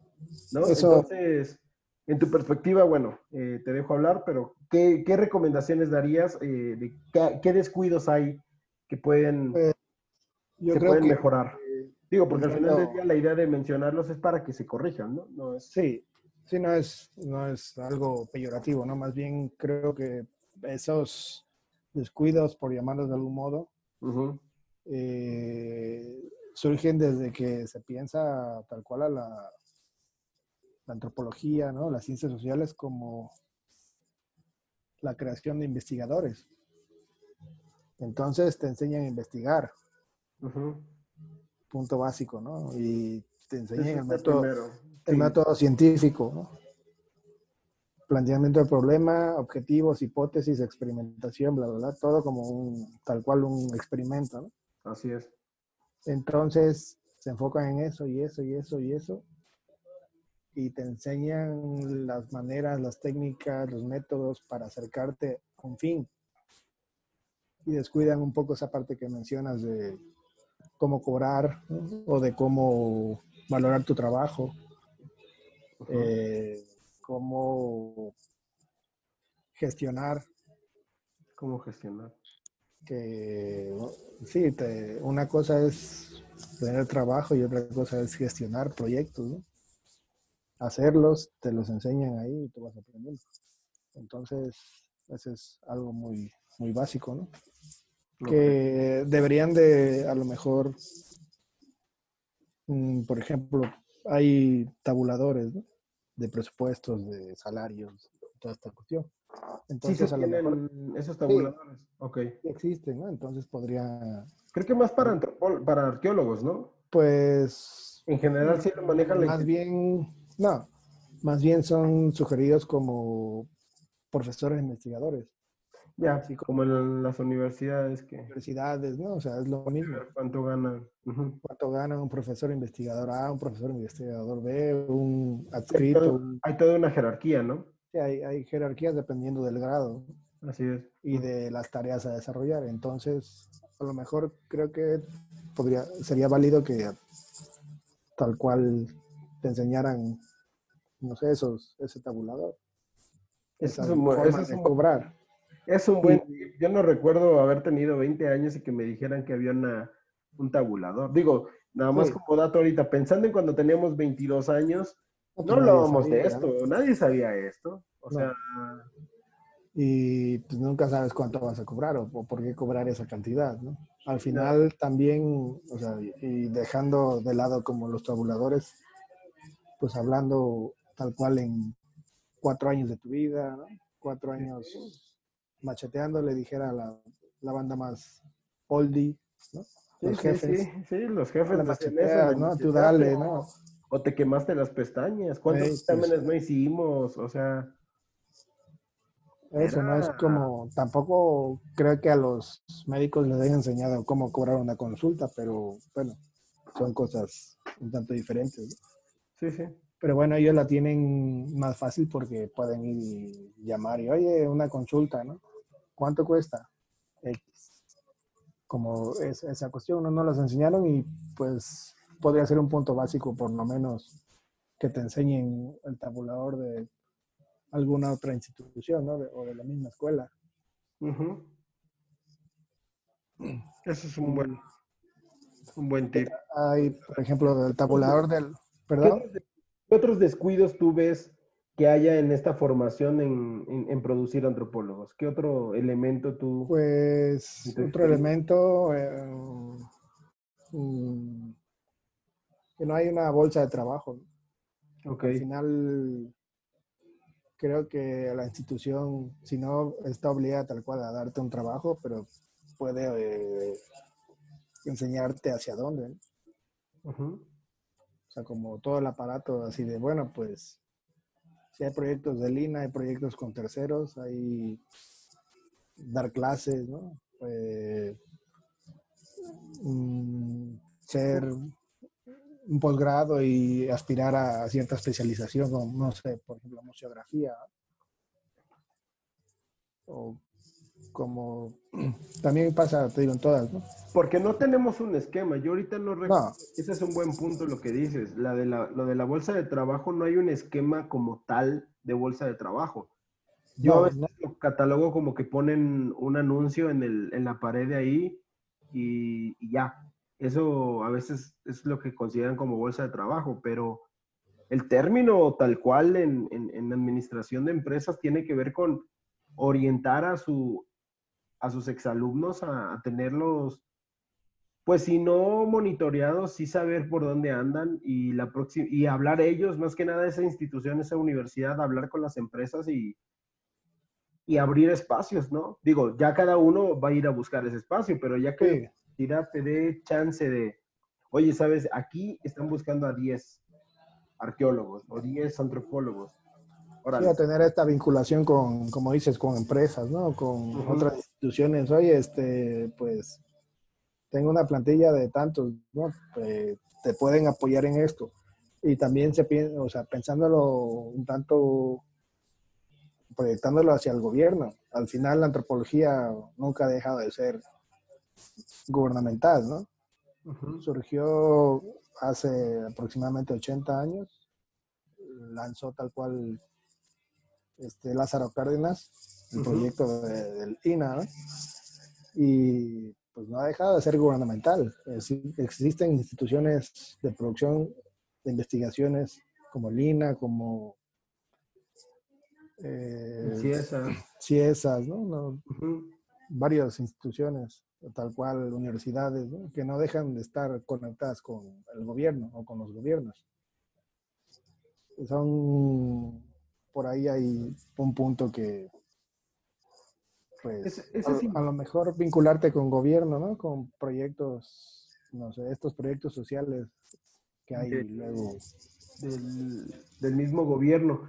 ¿no? eso- Entonces, en tu perspectiva, bueno, eh, te dejo hablar, pero ¿qué, qué recomendaciones darías? eh, de qué, qué descuidos hay que pueden, Pues, Yo se creo pueden que mejorar? Digo, porque al final del día la idea de mencionarlos es para que se corrijan, ¿no? No es... sí, sí, no es, no es algo peyorativo, ¿no? Más bien creo que esos descuidos, por llamarlos de algún modo, eh, surgen desde que se piensa tal cual a la, la antropología, ¿no? Las ciencias sociales como la creación de investigadores. Entonces te enseñan a investigar, punto básico, ¿no? Y te enseñan el método, el Sí. método científico, ¿no? Planteamiento del problema, objetivos, hipótesis, experimentación, bla, bla, bla, todo como un, tal cual un experimento, ¿no? Así es. Entonces se enfocan en eso y eso y eso y eso. Y te enseñan las maneras, las técnicas, los métodos para acercarte a un fin. Y descuidan un poco esa parte que mencionas de cómo cobrar ¿no? o de cómo valorar tu trabajo, eh, cómo gestionar ¿Cómo gestionar? que sí, te- una cosa es tener trabajo y otra cosa es gestionar proyectos, ¿no? Hacerlos, te los enseñan ahí y tú vas aprendiendo. Entonces, ese es algo muy, muy básico, ¿no? Que deberían de, a lo mejor, mm, por ejemplo, hay tabuladores, ¿no? De presupuestos, de salarios, toda esta cuestión. Entonces, a lo mejor, esos tabuladores. ok. Existen, ¿no? Entonces podría. Creo que más para, para arqueólogos, ¿no? Pues. En general sí lo manejan Más bien, no. Más bien son sugeridos como profesores investigadores. Ya, sí, como en las universidades que... Universidades, ¿no? O sea, es lo mismo. ¿Cuánto gana? ¿Cuánto gana un profesor investigador A, un profesor investigador B, un adscrito? Hay, toda una jerarquía, ¿no? Sí, hay, hay, jerarquías dependiendo del grado. Así es. Y de las tareas a desarrollar. Entonces, a lo mejor creo que podría, sería válido que tal cual te enseñaran, no sé, esos, ese tabulador. Eso es, eso es cobrar. Es un buen. Yo no recuerdo haber tenido 20 años y que me dijeran que había una, un tabulador. Digo, nada más como dato ahorita, pensando en cuando teníamos 22 años, no, hablábamos de esto, nadie sabía esto. O sea. Y pues nunca sabes cuánto vas a cobrar o, por qué cobrar esa cantidad, ¿no? Al final también, o sea, y dejando de lado como los tabuladores, pues hablando tal cual en cuatro años de tu vida, ¿no? Cuatro años macheteando, le dijera a la, la banda más oldie, ¿no? Los jefes. Sí, sí, los jefes. Macheteas, ¿no? Tú dale, ¿no? O te quemaste las pestañas. ¿Cuántos exámenes no hicimos? O sea. Eso no es como, tampoco creo que a los médicos les hayan enseñado cómo cobrar una consulta, pero bueno, son cosas un tanto diferentes. Sí, sí. Pero bueno, ellos la tienen más fácil porque pueden ir y llamar y, oye, una consulta, ¿no? ¿Cuánto cuesta? X. Como es, esa cuestión, no nos las enseñaron y pues podría ser un punto básico, por lo menos, que te enseñen el tabulador de alguna otra institución, ¿no? o de la misma escuela. Eso es un buen, un buen tip. Hay, por ejemplo, el tabulador del... ¿Perdón? ¿Qué otros descuidos tú ves que haya en esta formación en, producir antropólogos? ¿Qué otro elemento tú? Pues otro elemento, eh, mm, que no hay una bolsa de trabajo. Okay. Al final, creo que la institución, si no está obligada tal cual a darte un trabajo, pero puede eh, enseñarte hacia dónde. ¿no? Como todo el aparato así de, bueno, pues si hay proyectos de Lina, hay proyectos con terceros, hay dar clases, ¿no? Eh, ser un posgrado y aspirar a cierta especialización, no sé, por ejemplo, museografía, o como [clears throat] también pasa, te digo, en todas, ¿no? Porque no tenemos un esquema. Yo ahorita no recuerdo. Ese es un buen punto lo que dices. La de la, lo de la bolsa de trabajo, no hay un esquema como tal de bolsa de trabajo. Yo no, lo catalogo como que ponen un anuncio en, el, en la pared de ahí y, ya. Eso a veces es lo que consideran como bolsa de trabajo, pero el término tal cual en, en, en administración de empresas tiene que ver con orientar a su, a sus exalumnos a, tenerlos, pues si no monitoreados, sí saber por dónde andan y, la y hablar ellos, más que nada esa institución, esa universidad, hablar con las empresas y, y abrir espacios, ¿no? Digo, ya cada uno va a ir a buscar ese espacio, pero ya que la te dé chance de, oye, sabes, aquí están buscando a 10 arqueólogos o 10 antropólogos a tener esta vinculación con, como dices, con empresas, ¿no? Con otras instituciones. Oye, este, pues, tengo una plantilla de tantos, ¿no? te pueden apoyar en esto. Y también se piensa, o sea, pensándolo un tanto, proyectándolo hacia el gobierno. Al final la antropología nunca ha dejado de ser gubernamental, ¿no? Surgió hace aproximadamente 80 años, lanzó tal cual este, Lázaro Cárdenas, el proyecto del INA, y pues no ha dejado de ser gubernamental. existen instituciones de producción de investigaciones como el INA, como eh, CIESAS, ¿no? Varias instituciones, tal cual universidades, que no dejan de estar conectadas con el gobierno o con los gobiernos. Son por ahí hay un punto que pues a, lo mejor vincularte con gobierno, ¿no? Con proyectos, no sé, estos proyectos sociales que hay luego. Del, mismo gobierno.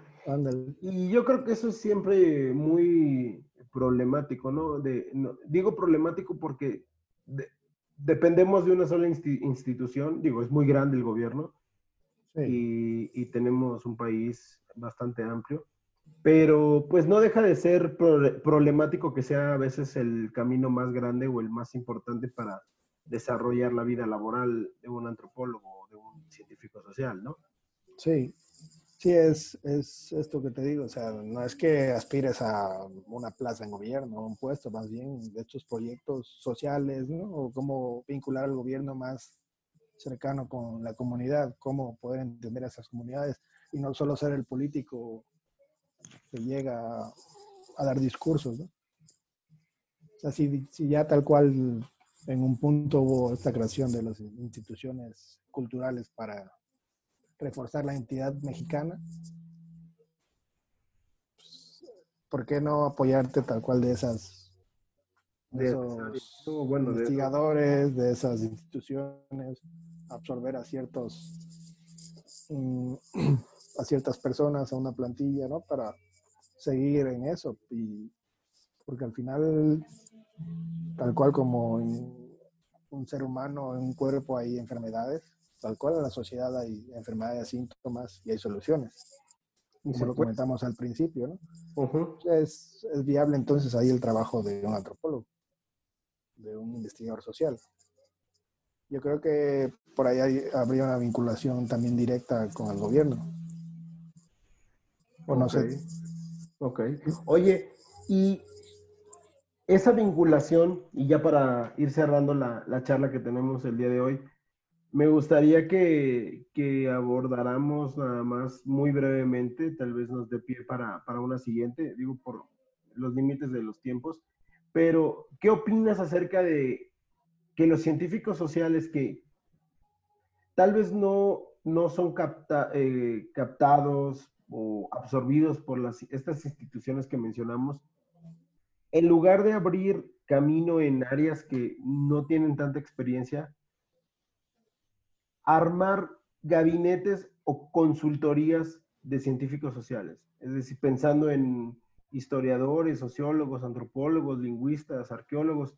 Y yo creo que eso es siempre muy problemático, ¿no? De, digo problemático porque dependemos de una sola institución, digo, es muy grande el gobierno y, y, tenemos un país bastante amplio, pero pues no deja de ser problemático que sea a veces el camino más grande o el más importante para desarrollar la vida laboral de un antropólogo o de un científico social, ¿no? Sí, sí, es, es esto que te digo, o sea, no es que aspires a una plaza en gobierno, un puesto, más bien de estos proyectos sociales, ¿no? O cómo vincular al gobierno más cercano con la comunidad, cómo poder entender a esas comunidades y no solo ser el político que llega a, dar discursos. ¿no? O sea, si, si, ya tal cual en un punto hubo esta creación de las instituciones culturales para reforzar la entidad mexicana, pues, ¿por qué no apoyarte tal cual de esas de esos investigadores, de esas instituciones, absorber a ciertos mm, [clears throat] a ciertas personas, a una plantilla, ¿no? Para seguir en eso. Y porque al final, tal cual como un ser humano, en un cuerpo hay enfermedades, tal cual en la sociedad hay enfermedades, síntomas y hay soluciones. Y se lo comentamos al principio, ¿no? es, es viable entonces ahí el trabajo de un antropólogo, de un investigador social. Yo creo que por ahí habría una vinculación también directa con el gobierno. O no sé. Ok. Oye, y esa vinculación, y ya para ir cerrando la, charla que tenemos el día de hoy, me gustaría que, que, abordáramos nada más muy brevemente, tal vez nos dé pie para, para una siguiente, digo por los límites de los tiempos, pero ¿qué opinas acerca de que los científicos sociales que tal vez no, no son eh, captados o absorbidos por estas instituciones que mencionamos, en lugar de abrir camino en áreas que no tienen tanta experiencia, armar gabinetes o consultorías de científicos sociales, es decir, pensando en historiadores, sociólogos, antropólogos, lingüistas, arqueólogos,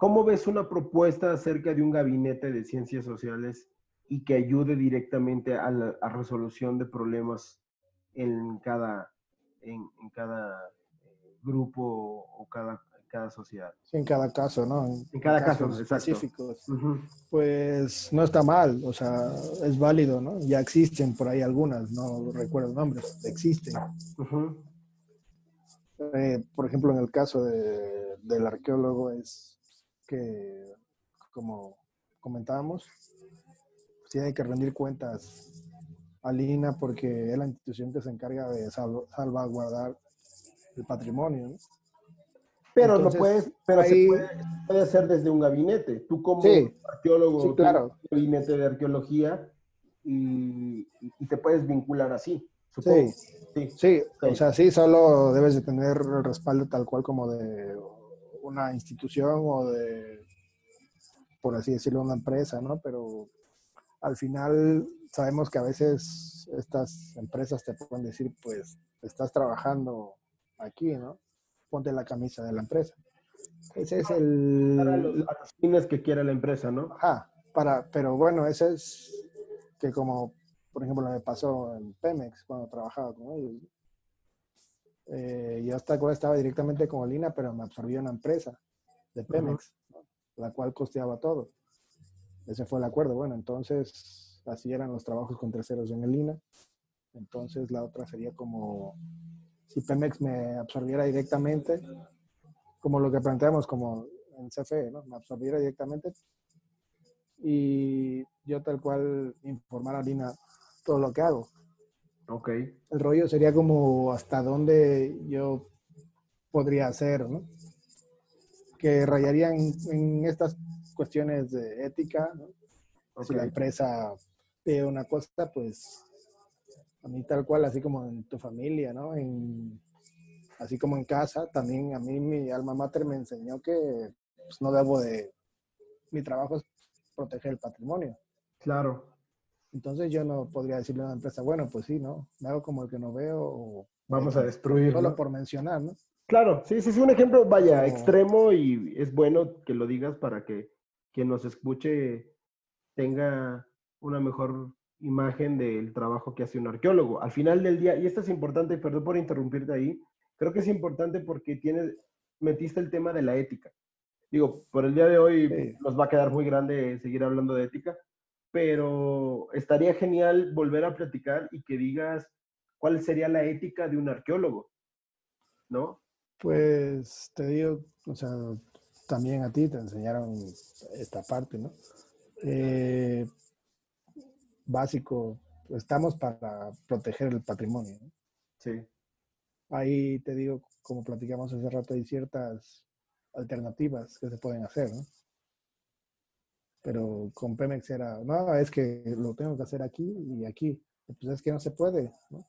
¿Cómo ves una propuesta acerca de un gabinete de ciencias sociales y que ayude directamente a la resolución de problemas en cada, en, cada eh, grupo o cada, cada sociedad? en cada caso, ¿no? En, cada caso, específicos. Pues no está mal, o sea, es válido, ¿no? Ya existen por ahí algunas, no recuerdo nombres, existen. Eh, por ejemplo, en el caso de, del arqueólogo es que, como comentábamos, tiene que rendir cuentas a Lina porque es la institución que se encarga de salvaguardar el patrimonio. Pero no puedes, pero se puede, hacer desde un gabinete. Tú como arqueólogo, claro. un gabinete de arqueología y, te puedes vincular así. Sí, sí, sí, o sea, sí, solo debes de tener el respaldo tal cual como de una institución o de, por así decirlo, una empresa, ¿no? Pero al final sabemos que a veces estas empresas te pueden decir, pues, estás trabajando aquí, ¿no? Ponte la camisa de la empresa. Ese es el... Para los, fines que quiere la empresa, ¿no? Ajá, para, pero bueno, ese es que como, por ejemplo, me pasó en Pemex cuando trabajaba con ellos. Eh, yo hasta ahora estaba directamente con Olina, pero me absorbió una empresa de Pemex, la cual costeaba todo. Ese fue el acuerdo. Bueno, entonces así eran los trabajos con terceros en el INA. Entonces la otra sería como si Pemex me absorbiera directamente, como lo que planteamos como en CFE, ¿no? Me absorbiera directamente y yo tal cual informar a Lina todo lo que hago. Ok. El rollo sería como hasta dónde yo podría hacer, ¿no? Que rayarían en estas cuestiones de ética, ¿no? Si la empresa pide una cosa, pues a mí tal cual, así como en tu familia, ¿no? En, así como en casa, también a mí mi alma mater me enseñó que pues, no debo de, mi trabajo es proteger el patrimonio. Claro. Entonces yo no podría decirle a una empresa, bueno, pues sí, ¿no? Me hago como el que no veo o... Vamos a destruir. Solo por mencionar, ¿no? Claro, sí, sí, sí, un ejemplo, vaya, extremo y es bueno que lo digas para que quien nos escuche tenga una mejor imagen del trabajo que hace un arqueólogo. Al final del día, y esto es importante, perdón por interrumpirte ahí, creo que es importante porque tienes, metiste el tema de la ética. Digo, por el día de hoy nos va a quedar muy grande seguir hablando de ética, pero estaría genial volver a platicar y que digas cuál sería la ética de un arqueólogo, ¿no? Pues te digo, o sea, también a ti te enseñaron esta parte, ¿no? Eh, básico, estamos para proteger el patrimonio. ¿no? Sí. Ahí te digo, como platicamos hace rato, hay ciertas alternativas que se pueden hacer, ¿no? Pero con Pemex era, no, es que lo tengo que hacer aquí y aquí. Pues es que no se puede, ¿no?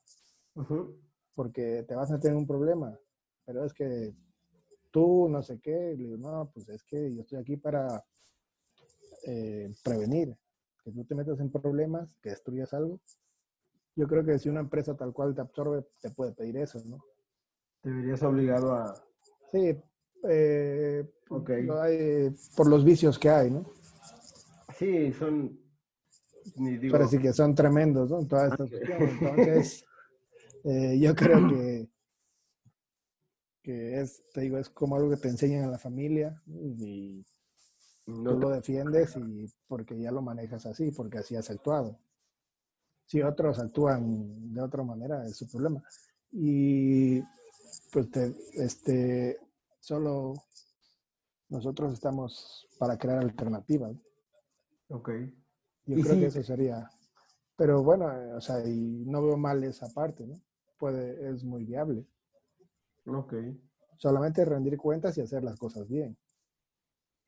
Porque te vas a tener un problema pero es que tú no sé qué, le digo, no, pues es que yo estoy aquí para eh, prevenir, que tú te metas en problemas, que destruyas algo. Yo creo que si una empresa tal cual te absorbe, te puede pedir eso, ¿no? Te verías obligado a... Sí, eh, por los vicios que hay, ¿no? Sí, son... Pero sí que son tremendos, ¿no? Todas estas Entonces, eh, yo creo que que es, te digo, es como algo que te enseñan en la familia y no tú lo defiendes y porque ya lo manejas así, porque así has actuado. Si otros actúan de otra manera, es su problema. Y pues te, este, solo nosotros estamos para crear alternativas. Ok. Yo creo que eso sería. Pero bueno, o sea, y no veo mal esa parte, ¿no? Puede, es muy viable. Ok. Solamente rendir cuentas y hacer las cosas bien.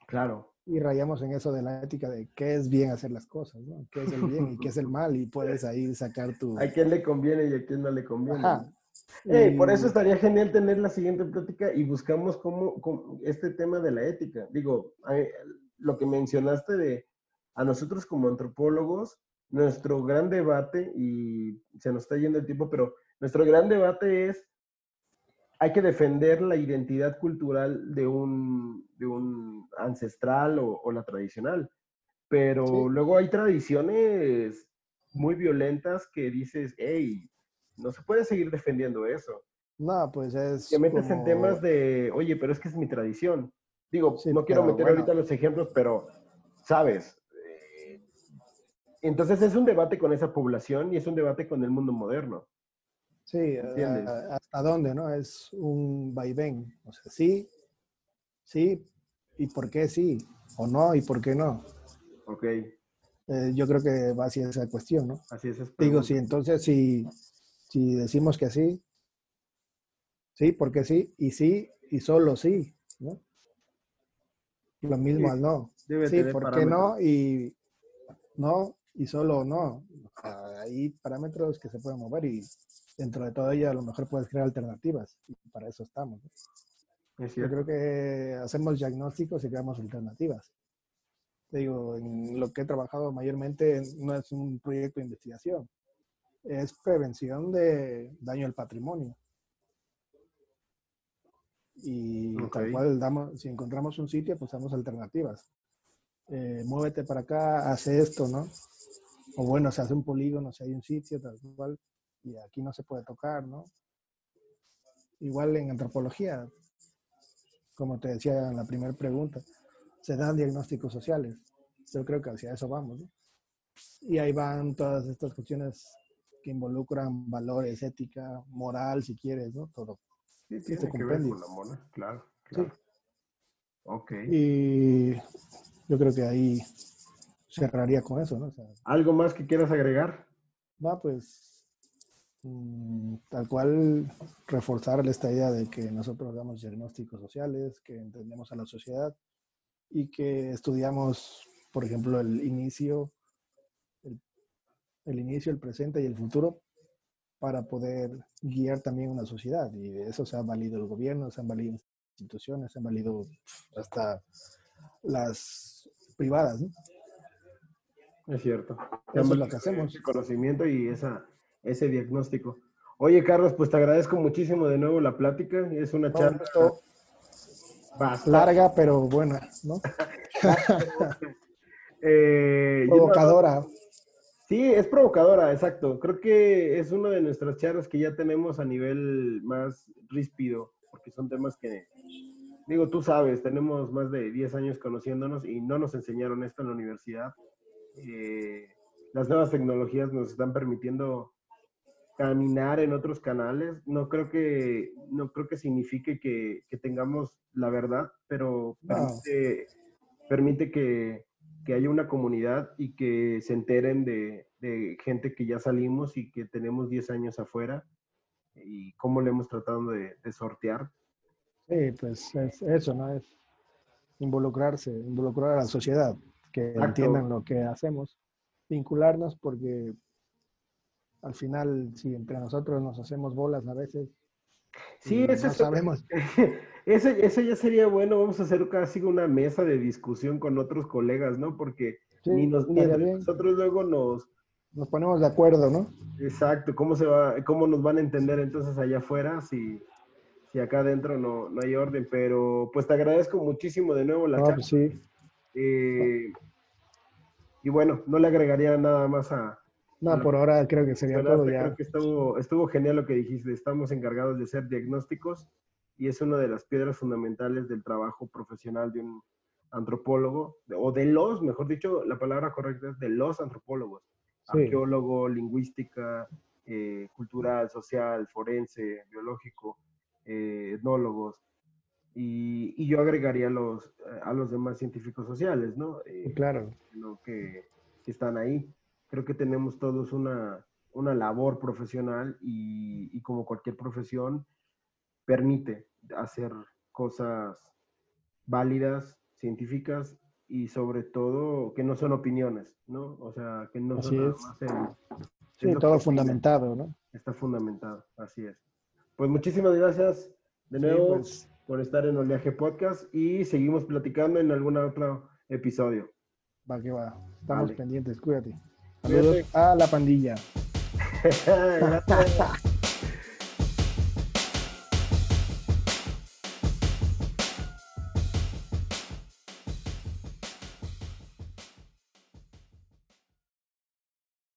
Claro. Y rayamos en eso de la ética de qué es bien hacer las cosas, ¿no? ¿Qué es el bien y qué es el mal? Y puedes ahí sacar tu... [laughs] A quién le conviene y a quién no le conviene. Por eso estaría genial tener la siguiente plática y buscamos cómo, este tema de la ética. Digo, lo que mencionaste de a nosotros como antropólogos, nuestro gran debate, y se nos está yendo el tiempo, pero nuestro gran debate es hay que defender la identidad cultural de un, de un ancestral o, la tradicional. Pero luego hay tradiciones muy violentas que dices, hey, no se puede seguir defendiendo eso. No, pues es. Que metes en temas de, oye, pero es que es mi tradición. Digo, no quiero meter ahorita los ejemplos, pero, ¿sabes? Eh, entonces es un debate con esa población y es un debate con el mundo moderno. Sí, hasta dónde, ¿no? Es un vaivén. O sea, sí, sí, y por qué sí, o no, y por qué no. Ok. Eh, yo creo que va así esa cuestión, ¿no? Así es. Digo, sí, entonces si, si decimos que sí, sí, porque sí, y sí, y solo sí, ¿no? Lo mismo al no. sí, ¿por qué no? Y no, y solo no. hay parámetros que se pueden mover y dentro de todo ello a lo mejor puedes crear alternativas y para eso estamos. Yo creo que hacemos diagnósticos y creamos alternativas. Te digo, en lo que he trabajado mayormente no es un proyecto de investigación, es prevención de daño al patrimonio. Y tal cual damos, si encontramos un sitio, pues damos alternativas. Eh, muévete para acá, hace esto, ¿no? O bueno, se hace un polígono, si hay un sitio, tal cual y aquí no se puede tocar, ¿no? Igual en antropología, como te decía en la primera pregunta, se dan diagnósticos sociales. Yo creo que hacia eso vamos, ¿no? Y ahí van todas estas cuestiones que involucran valores, ética, moral, si quieres, ¿no? Todo. Sí, tiene que ver con la moral, claro, claro. Sí. Ok. Y yo creo que ahí cerraría con eso, ¿no? ¿Algo más que quieras agregar? No, pues Mm, tal cual reforzar esta idea de que nosotros damos diagnósticos sociales, que entendemos a la sociedad y que estudiamos, por ejemplo, el inicio, el, inicio, el presente y el futuro para poder guiar también una sociedad. Y de eso se ha valido el gobierno, se han valido instituciones, se han valido hasta las privadas. ¿no? Es cierto. Eso es lo que hacemos. Ese conocimiento y esa, ese diagnóstico. Oye, Carlos, pues te agradezco muchísimo de nuevo la plática. Es una charla bastante... larga, pero buena, ¿no? [laughs] eh, Provocadora. Sí, es provocadora, exacto. Creo que es una de nuestras charlas que ya tenemos a nivel más ríspido, porque son temas que, digo, tú sabes, tenemos más de 10 años conociéndonos y no nos enseñaron esto en la universidad. Eh, las nuevas tecnologías nos están permitiendo caminar en otros canales. No creo que, no creo que signifique que, tengamos la verdad, pero permite que, que haya una comunidad y que se enteren de, gente que ya salimos y que tenemos 10 años afuera y cómo le hemos tratado de, sortear. Sí, pues es eso, ¿no? Es involucrarse, involucrar a la sociedad, que entiendan lo que hacemos, vincularnos porque al final, si entre nosotros nos hacemos bolas a veces, Sí, eso no sabemos. [laughs] Ese, ya sería bueno. Vamos a hacer casi una mesa de discusión con otros colegas, ¿no? Porque ni, nos, nosotros luego nos... Nos ponemos de acuerdo, ¿no? Exacto. ¿Cómo, se va, cómo nos van a entender entonces allá afuera si, si acá adentro no, no hay orden? Pero pues te agradezco muchísimo de nuevo la no, pues sí. Eh, y bueno, no le agregaría nada más a, no, por ahora creo que sería todo ya. Creo que estuvo, estuvo genial lo que dijiste. Estamos encargados de hacer diagnósticos y es una de las piedras fundamentales del trabajo profesional de un antropólogo, o de los, mejor dicho, la palabra correcta es de los antropólogos. Arqueólogo, lingüística, eh, cultural, social, forense, biológico, eh, etnólogos. Y, y, yo agregaría a los, a los demás científicos sociales, ¿no? Eh, claro. que, que están ahí creo que tenemos todos una, una labor profesional y, y, como cualquier profesión permite hacer cosas válidas, científicas y sobre todo que no son opiniones, ¿no? O sea, que no son más sí, todo fundamentado, ¿no? Está fundamentado, así es. Pues muchísimas gracias de nuevo pues. por estar en Oleaje Podcast y seguimos platicando en algún otro episodio. Va que va. Estamos pendientes, cuídate. Saludos a la pandilla. [laughs] [laughs]